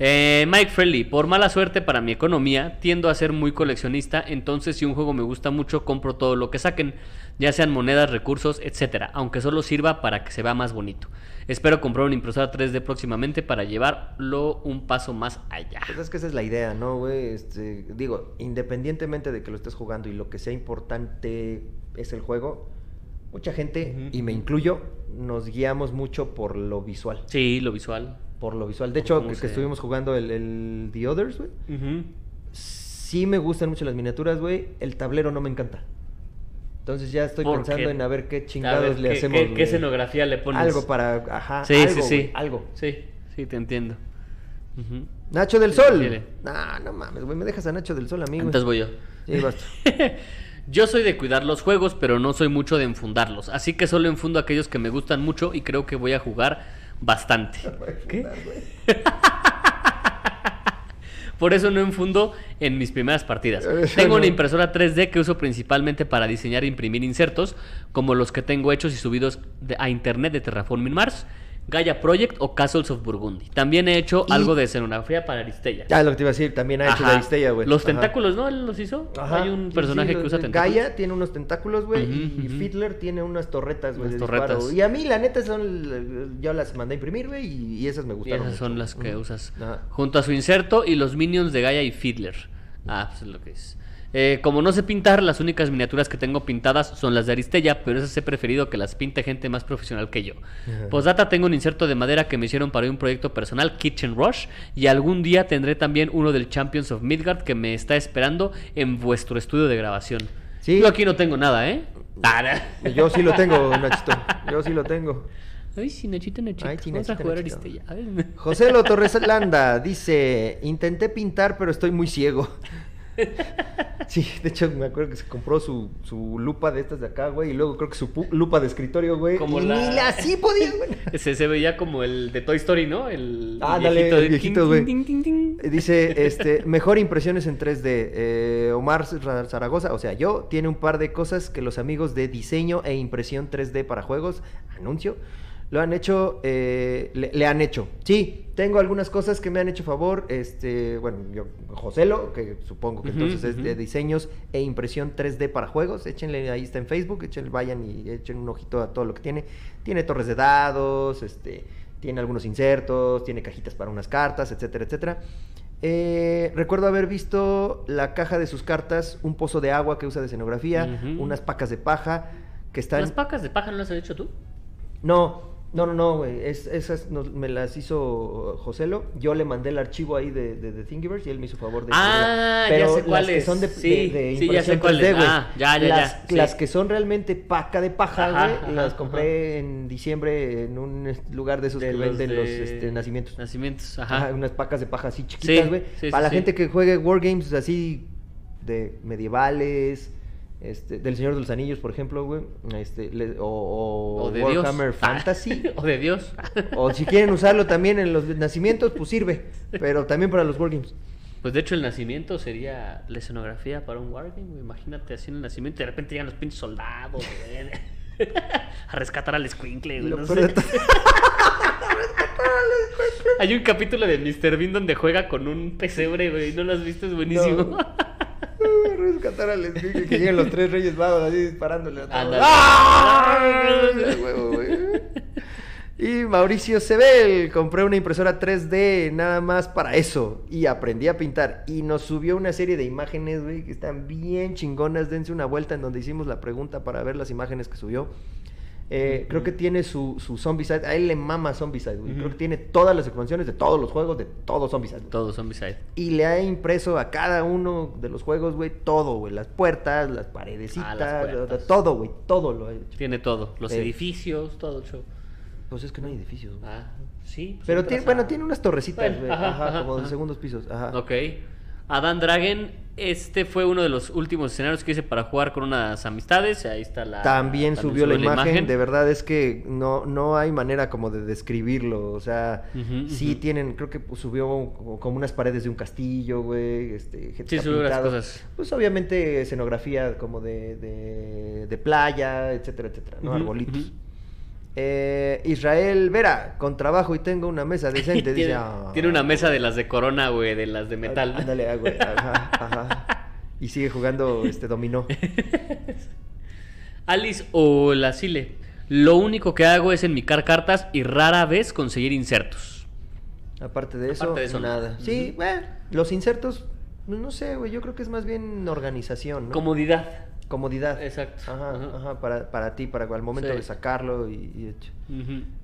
Eh, Mike Friendly, por mala suerte para mi economía, tiendo a ser muy coleccionista, entonces si un juego me gusta mucho, compro todo lo que saquen, ya sean monedas, recursos, etcétera, aunque solo sirva para que se vea más bonito. Espero comprar una impresora 3D próximamente para llevarlo un paso más allá.
Pues es que esa es la idea, ¿no, güey? Este, digo, independientemente de que lo estés jugando y lo que sea importante es el juego, mucha gente, y me incluyo, nos guiamos mucho por lo visual.
Sí, lo visual
por lo visual. De hecho, que, estuvimos jugando el, el The Others, güey. Sí me gustan mucho las miniaturas, güey. El tablero no me encanta. Entonces ya estoy pensando en a ver qué chingados le hacemos.
Qué, escenografía le pones?
Algo para. Ajá.
Sí,
algo,
sí, sí.
algo.
Sí, sí, te entiendo.
Nacho del Sol. No, no mames, güey. Me dejas a Nacho del Sol, amigo.
Entonces voy yo.
Sí, basta.
Yo soy de cuidar los juegos, pero no soy mucho de enfundarlos. Así que solo enfundo aquellos que me gustan mucho y creo que voy a jugar bastante. ¿Qué? Por eso no enfundo en mis primeras partidas. Tengo una impresora 3D que uso principalmente para diseñar e imprimir insertos, como los que tengo hechos y subidos a internet de Terraforming Mars Gaia Project o Castles of Burgundy. También he hecho algo de escenografía para Aristella.
Ya, lo que te iba a decir, también ha hecho de Aristella, güey.
Los tentáculos, ¿no? Él los hizo. Hay un personaje que usa tentáculos.
Gaia tiene unos tentáculos, güey, y Fiddler tiene unas torretas, güey, de torretas. Y a mí, la neta, son. Yo las mandé a imprimir, güey, y, esas me gustaron.
Y esas son las que usas. Junto a su inserto y los minions de Gaia y Fiddler. Ah, pues es lo que es. Eh, como no sé pintar, las únicas miniaturas que tengo pintadas son las de Aristella, pero esas he preferido que las pinte gente más profesional que yo. Posdata tengo un inserto de madera que me hicieron para un proyecto personal, Kitchen Rush, y algún día tendré también uno del Champions of Midgard que me está esperando en vuestro estudio de grabación. Yo aquí no tengo nada, ¿eh?
Yo sí lo tengo, Nachito. Yo sí lo tengo.
Ay, sí, Nachito, Nachito. Ay, Vamos a jugar Aristella.
José Lo Torres Landa dice: Intenté pintar, pero estoy muy ciego. Sí, de hecho me acuerdo que se compró su, su lupa de estas de acá, güey, y luego creo que su lupa de escritorio, güey. Como y la... ni la así podía, güey.
Se, se, veía como el de Toy Story, ¿no? El
ah, viejito, dale, el viejito güey. Dice, este, mejor impresiones en 3D. Eh, Omar Zaragoza, o sea, yo, tiene un par de cosas que los amigos de diseño e impresión 3D para juegos, anuncio, lo han hecho, eh, le, han hecho. Sí, tengo algunas cosas que me han hecho favor. Este, bueno, yo, Joselo, que supongo que entonces es de diseños e impresión 3D para juegos. Échenle, ahí está en Facebook, échenle, vayan y echen un ojito a todo lo que tiene. Tiene torres de dados, este, tiene algunos insertos, tiene cajitas para unas cartas, etcétera, etcétera. Eh, recuerdo haber visto la caja de sus cartas, un pozo de agua que usa de escenografía, unas pacas de paja que están.
¿Las pacas de paja no las has hecho tú?
No, no, no, no, güey. Es, esas me las hizo Joselo. Yo le mandé el archivo ahí de, de, de Thingiverse y él me hizo favor de.
Ah, ya sé cuáles.
que son de,
sí,
de,
sí, ya sé cuáles.
Ah, ya, ya, las, ya. Las que son realmente paca de paja, güey. las compré en diciembre en un lugar de esos que venden los este, nacimientos.
Nacimientos, ajá.
Unas pacas de paja así chiquitas, güey. Para la gente que juegue Wargames así de medievales este, del Señor de los Anillos, por ejemplo, güey. Este, o,
de
Warhammer Fantasy.
o de Dios.
o si quieren usarlo también en los nacimientos, pues sirve. Pero también para los Wargames.
Pues de hecho el nacimiento sería la escenografía para un Wargame, Imagínate así en el nacimiento y de repente llegan los pinches soldados, a rescatar al Squinkle, güey. Hay un capítulo de Mr. Bean donde juega con un pesebre, güey. ¿No lo has visto? Es buenísimo.
Rescatar al que lleguen los tres reyes magos así disparándole a todos. ¡Ah! Y Mauricio Sebel, compré una impresora 3D nada más para eso y aprendí a pintar y nos subió una serie de imágenes, güey, que están bien chingonas. Dense una vuelta en donde hicimos la pregunta para ver las imágenes que subió. Eh, creo que tiene su, su Zombicide. A él le mama Zombicide, güey. Creo que tiene todas las expansiones de todos los juegos de todo Zombicide.
Todo Zombicide.
Y le ha impreso a cada uno de los juegos, güey, todo, güey. Las puertas, las paredecitas, ah, todo, güey. Todo lo ha hecho.
Tiene todo. Los edificios, todo el show.
Pues es que no hay edificios,
güey. Ah, sí.
Pues Pero tiene, bueno, tiene unas torrecitas, güey. ajá, como de segundos pisos. Ajá.
Ok. Adán Dragon, este fue uno de los últimos escenarios que hice para jugar con unas amistades. Ahí está la.
También, subió la, imagen. De verdad es que no, no hay manera como de describirlo. O sea, sí tienen, creo que subió como unas paredes de un castillo, güey. Este,
sí, subió las cosas.
Pues obviamente escenografía como de, de, de playa, etcétera, etcétera, ¿no? Arbolitos. Eh, Israel Vera, con trabajo y tengo una mesa decente.
tiene, ah". tiene una mesa de las de corona, güey, de las de metal.
Ándale, ah, güey. Ajá, ajá. Y sigue jugando este dominó.
Alice o la Sile. Lo único que hago es enmicar cartas y rara vez conseguir insertos.
Aparte de eso, nada. Sí, bueno, los insertos, no sé, güey, yo creo que es más bien organización, ¿no?
Comodidad.
Comodidad.
Exacto.
Ajá, ajá, para, para ti, para el momento de sacarlo y, hecho.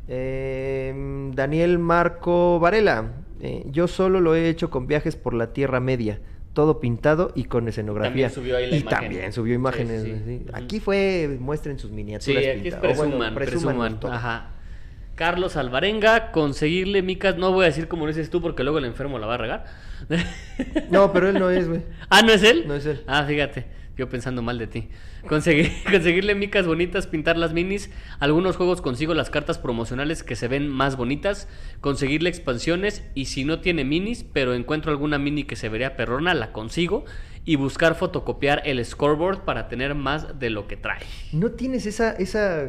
Em, Daniel Marco Varela. Eh, yo solo lo he hecho con viajes por la Tierra Media. Todo pintado y con escenografía.
También subió ahí la
y también subió imágenes. Aquí fue, muestren sus miniaturas.
Sí, aquí es presuman, presuman, Ajá. Carlos Alvarenga, conseguirle micas, no voy a decir como lo dices tú porque luego el enfermo la va a regar.
No, pero él no es, güey.
ah, ¿no es él?
No es él.
Ah, fíjate. Yo pensando mal de ti. Conseguir, conseguirle micas bonitas, pintar las minis. Algunos juegos consigo las cartas promocionales que se ven más bonitas. Conseguirle expansiones. Y si no tiene minis, pero encuentro alguna mini que se vería perrona, la consigo. Y buscar fotocopiar el scoreboard para tener más de lo que trae.
¿No tienes esa, esa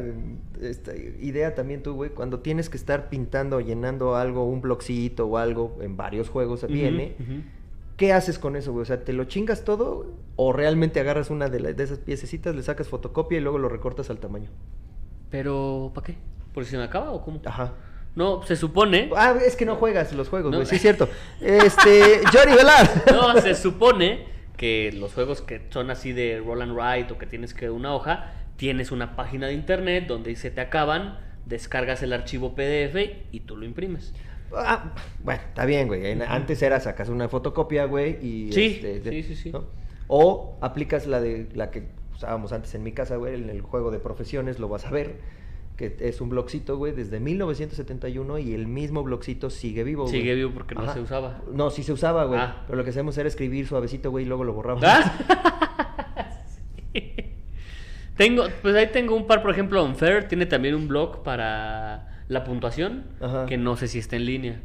idea también tú, güey? Cuando tienes que estar pintando o llenando algo, un blogcito o algo, en varios juegos viene. ¿Qué haces con eso, güey? O sea, ¿te lo chingas todo o realmente agarras una de, de esas piececitas, le sacas fotocopia y luego lo recortas al tamaño?
Pero, ¿para qué? ¿Por si se me acaba o cómo?
Ajá.
No, se supone.
Ah, es que no juegas los juegos, güey. Sí, es cierto. Este, Johnny Velar.
No, se supone que los juegos que son así de roll and write o que tienes que una hoja, tienes una página de internet donde se te acaban, descargas el archivo PDF y tú lo imprimes.
Ah, bueno, está bien, güey. Antes era sacas una fotocopia, güey, y...
Sí, este, sí, sí, sí.
O aplicas la de la que usábamos antes en mi casa, güey, en el juego de profesiones, lo vas a ver. que es un blogcito, güey, desde 1971 y el mismo blogcito sigue vivo,
Sigue vivo porque no se usaba.
No, sí se usaba, güey. Ah. Pero lo que hacemos era escribir suavecito, güey, y luego lo borramos. ¿Ah?
Tengo, pues ahí tengo un par, por ejemplo, Unfair tiene también un blog para la puntuación, que no sé si está en línea.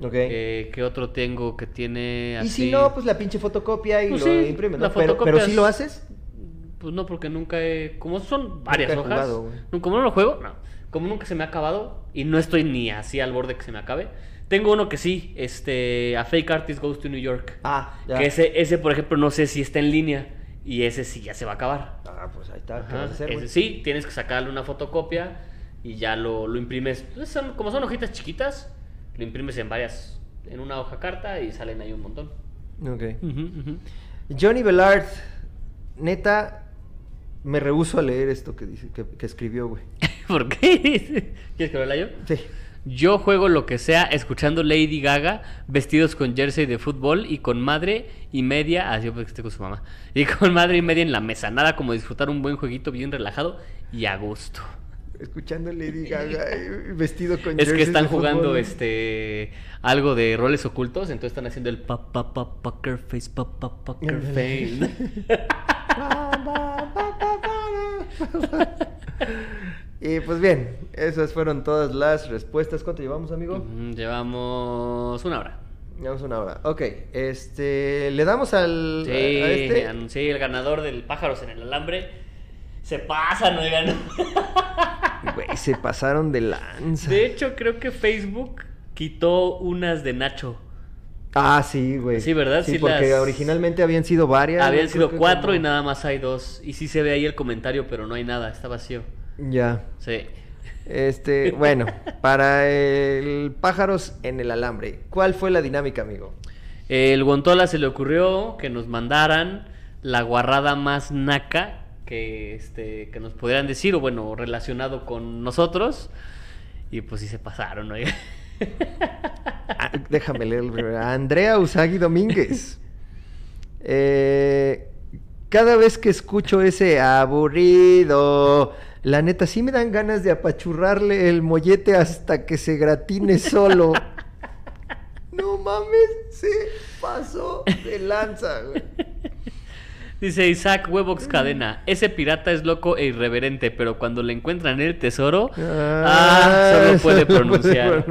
Ok. Eh, ¿Qué otro tengo que tiene
así? Y si no, pues la pinche fotocopia y pues lo imprime, ¿no? Pero, pero si lo haces.
Pues no, porque nunca he. Como son varias hojas. como no lo juego, no. Como nunca se me ha acabado y no estoy ni así al borde que se me acabe. Tengo uno que sí, este, A Fake Artist Goes to New York. Ah, ya. Que ese, ese, por ejemplo, no sé si está en línea. Y ese sí ya se va a acabar.
Ah, pues ahí está.
ese sí, tienes que sacarle una fotocopia y ya lo, lo imprimes. Pues como son hojitas chiquitas, lo imprimes en varias, en una hoja carta y salen ahí un montón.
Ok. Johnny Bellard, neta, me rehuso a leer esto que dice, que, escribió, güey.
¿Por qué? ¿Quieres que lo lea yo? Sí. Yo juego lo que sea escuchando Lady Gaga, vestidos con jersey de fútbol y con madre y media, así ah, pues estoy con su mamá, y con madre y media en la mesa. Nada como disfrutar un buen jueguito bien relajado y a gusto.
Escuchando Lady Gaga vestido con
Es que están jugando este algo de roles ocultos, entonces están haciendo el pa pa pa poker face pa pa poker face.
Y pues bien, esas fueron todas las respuestas. ¿Cuánto llevamos, amigo?
llevamos una hora.
Llevamos una hora. Ok, este. ¿Le damos al.
Sí, este? sí el ganador del pájaros en el alambre. Se pasan, oigan.
Güey, se pasaron de lanza.
De hecho, creo que Facebook quitó unas de Nacho.
Ah, sí, güey.
Sí, ¿verdad?
Sí, porque originalmente habían sido varias.
Habían sido cuatro y nada más hay dos. Y sí se ve ahí el comentario, pero no hay nada, está vacío.
Ya.
Sí.
Este, bueno, para el pájaros en el alambre, ¿cuál fue la dinámica, amigo?
El Guantola se le ocurrió que nos mandaran la guarrada más naca que, este, que nos pudieran decir, o bueno, relacionado con nosotros. Y pues sí se pasaron, ¿no?
Ah, déjame leer. Andrea Usagi Domínguez. Eh, cada vez que escucho ese aburrido la neta, sí me dan ganas de apachurrarle el mollete hasta que se gratine solo. no mames, se pasó de lanza, güey.
Dice Isaac Webox Cadena, ese pirata es loco e irreverente, pero cuando le encuentran el tesoro, ah, solo puede pronunciar.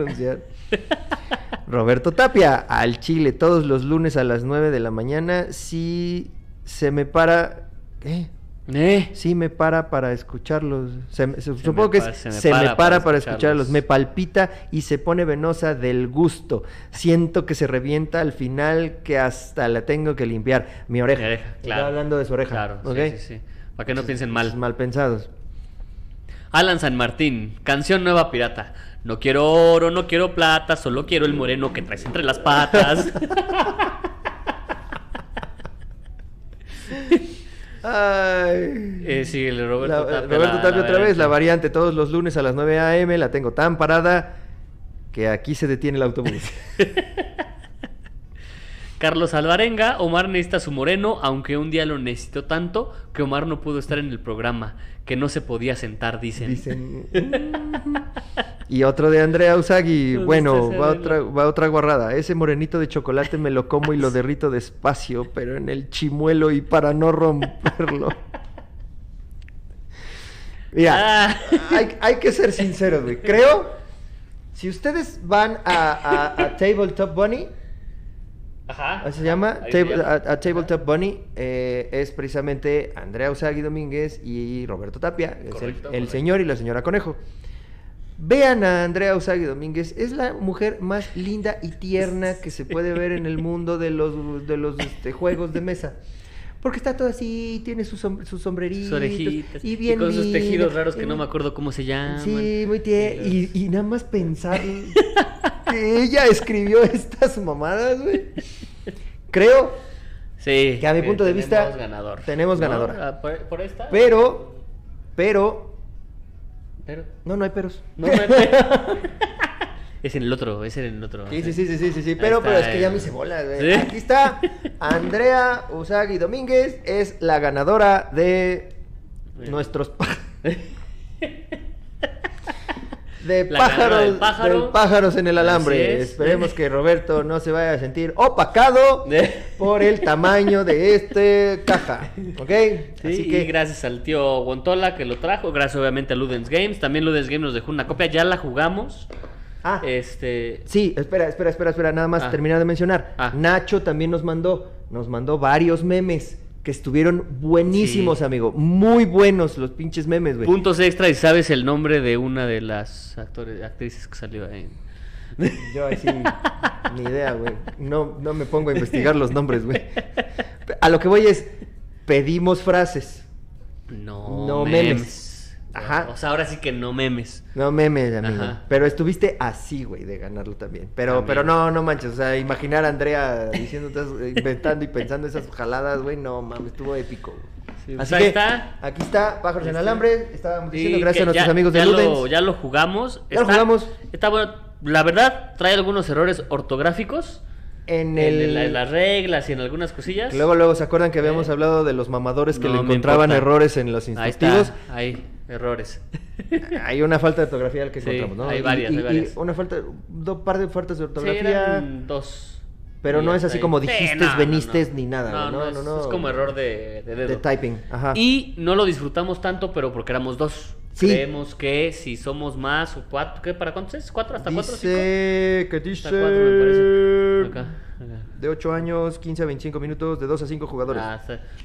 Roberto Tapia, al Chile, todos los lunes a las 9 de la mañana, si se me para... ¿Qué?
¿Eh?
Sí, me para para escucharlos. supongo que se, me, para, para, escucharlos. Me palpita y se pone venosa del gusto. Siento que se revienta al final que hasta la tengo que limpiar. Mi oreja. claro. hablando de su oreja. Claro, sí, sí,
Para que no piensen mal.
Mal pensados.
Alan San Martín, canción nueva pirata. No quiero oro, no quiero plata, solo quiero el moreno que traes entre las patas.
Ay.
Eh, sí, el Roberto
Tapia. Roberto Tapia otra vez, la variante todos los lunes a las 9 a.m. La tengo tan parada que aquí se detiene el autobús.
Carlos Alvarenga, Omar necesita su moreno, aunque un día lo necesitó tanto que Omar no pudo estar en el programa, que no se podía sentar, dicen. Dicen.
y otro de Andrea Usagi, bueno, va otra, va otra guarrada. Ese morenito de chocolate me lo como y lo derrito despacio, pero en el chimuelo y para no romperlo. Mira, ah. hay, que ser sinceros, güey. Creo, si ustedes van a, a Tabletop Bunny, Ajá. se llama. a, Tabletop Bunny eh, es precisamente Andrea Usagi Domínguez y Roberto Tapia, el, señor y la señora Conejo. Vean a Andrea Usagi Domínguez, es la mujer más linda y tierna que se puede ver en el mundo de los, de los este, juegos de mesa. Porque está todo así, tiene sus, sus sombreritos.
orejitas. Y, bien con sus tejidos raros que no me acuerdo cómo se llaman.
Sí, muy tierno. Y, y, nada más pensar que ella escribió estas mamadas, güey. Creo
sí,
que a mi punto de vista
ganador.
tenemos ganadora.
Ah, ¿Por, esta?
Pero, pero...
¿Pero?
No, no hay peros.
No, no hay peros. Es en el otro, es en el otro.
Sí, sí, sí, sí, sí, sí, pero, pero es que ya me hice bola, güey. Aquí está Andrea Usagi Domínguez, es la ganadora de nuestros... de pájaros, pájaro. pájaros en el alambre. Esperemos que Roberto no se vaya a sentir opacado por el tamaño de este caja. ¿Ok?
Así que... Y gracias al tío Guantola que lo trajo. Gracias obviamente a Ludens Games. También Ludens Games nos dejó una copia. Ya la jugamos.
Ah, este. Sí, espera, espera, espera, espera. Nada más ah. terminar de mencionar. Ah. Nacho también nos mandó, nos mandó varios memes que estuvieron buenísimos, amigo. Muy buenos los pinches memes, güey.
Puntos extra y sabes el nombre de una de las actores, actrices que salió ahí.
Yo así, ni idea, güey. No, no me pongo a investigar los nombres, güey. A lo que voy es, pedimos frases.
No, no memes. Ajá. O sea, ahora sí que no memes.
No memes, amigo. Pero estuviste así, güey, de ganarlo también. Pero, pero no, no manches. O sea, imaginar a Andrea diciendo, inventando y pensando esas jaladas, güey, no mames, estuvo épico.
Sí, así que, está.
Aquí está, Pájaros en Alambre. Estábamos diciendo, gracias a nuestros amigos de
ya
Ludens.
ya lo jugamos.
Ya lo jugamos.
Está bueno. La verdad, trae algunos errores ortográficos
en, el...
las reglas y en algunas cosillas.
Luego, luego, ¿se acuerdan que habíamos hablado de los mamadores que le encontraban errores en los instructivos?
Ahí, errores.
hay una falta de ortografía que encontramos, ¿no?
Hay varias, hay varias.
una falta, dos par de faltas de ortografía.
dos.
Pero no es así como dijiste, veniste ni nada. No, no, no,
es, como error de, de dedo.
De typing, ajá.
Y no lo disfrutamos tanto, pero porque éramos dos. Creemos que si somos más o cuatro, ¿qué? ¿Para cuántos es? ¿Cuatro? ¿Hasta cuatro?
Dice que dice... Hasta cuatro me parece. Acá, De 8 años, 15 a 25 minutos, de 2 a 5 jugadores.
Ah,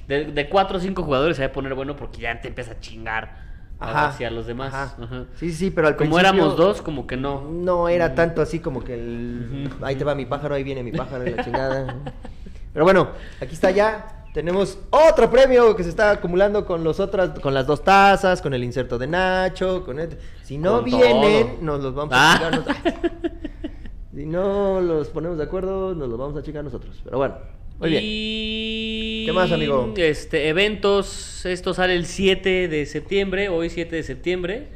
de, de 4 a 5 jugadores se va a poner bueno porque ya te empieza a chingar hacia los demás. Ajá.
Sí, sí, pero al
Como éramos dos, como que no.
No era tanto así como que el... ahí te va mi pájaro, ahí viene mi pájaro la chingada. pero bueno, aquí está ya. Tenemos otro premio que se está acumulando con los otras, con las dos tazas, con el inserto de Nacho, con Si no vienen, nos los vamos a ah. si no los ponemos de acuerdo, nos los vamos a chingar nosotros. Pero bueno. Muy bien.
Y...
¿Qué más, amigo?
Este, eventos, esto sale el 7 de septiembre, hoy 7 de septiembre.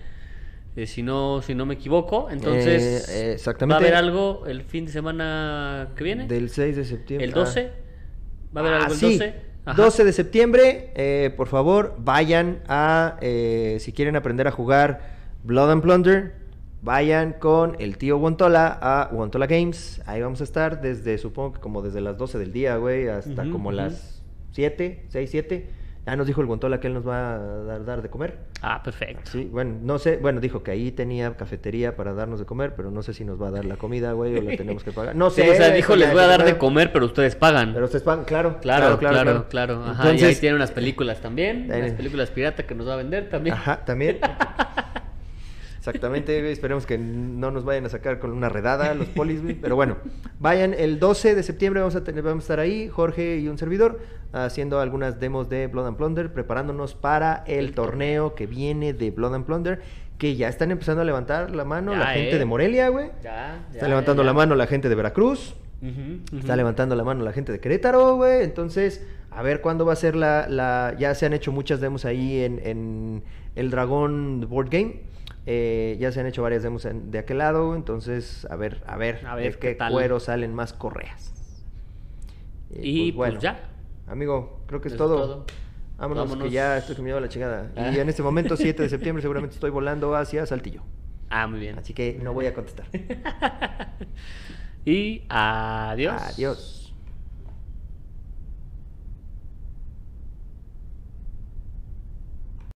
Eh, si no si no me equivoco, entonces
eh, exactamente.
va a haber algo el fin de semana que viene.
Del 6 de septiembre.
El 12. ¿Va a haber algo el 12?
12 de septiembre, eh, por favor, vayan a, si quieren aprender a jugar Blood and Plunder, vayan con el tío Wontola a Wontola Games. Ahí vamos a estar desde, supongo que como desde las 12 del día, güey, hasta como las 7, 6, 7. Ya nos dijo el Wontola que él nos va a dar, dar, de comer.
Ah, perfecto.
Sí, bueno, no sé, bueno, dijo que ahí tenía cafetería para darnos de comer, pero no sé si nos va a dar la comida, güey, o la tenemos que pagar. No sé.
o sea, dijo, les voy a dar de comer, pero ustedes pagan.
Pero ustedes pagan, claro.
Claro, claro, claro. claro, Ajá, y ahí tiene unas películas también, unas películas pirata que nos va a vender también.
Ajá, también. Exactamente, esperemos que no nos vayan a sacar con una redada los polis, Pero bueno, vayan el 12 de septiembre, vamos a, tener, vamos a estar ahí, Jorge y un servidor, haciendo algunas demos de Blood and Plunder, preparándonos para el torneo que viene de Blood and Plunder, que ya están empezando a levantar la mano la gente de eh. Morelia, güey. Ya, Está levantando la mano la gente de Veracruz. Está levantando la mano la gente de Querétaro, güey. Entonces, a ver cuándo va a ser la, la... Ya se han hecho muchas demos ahí en, en el Dragón Board Game. Eh, ya se han hecho varias demos de aquel lado, entonces a ver, a ver, a ver qué, cuero salen más correas.
Eh, y pues, bueno, ya.
Amigo, creo que es, todo. Vámonos, que ya estoy comiendo la chingada. Y ah. en este momento, 7 de septiembre, seguramente estoy volando hacia Saltillo.
Ah, muy bien.
Así que no voy a contestar.
y adiós.
Adiós.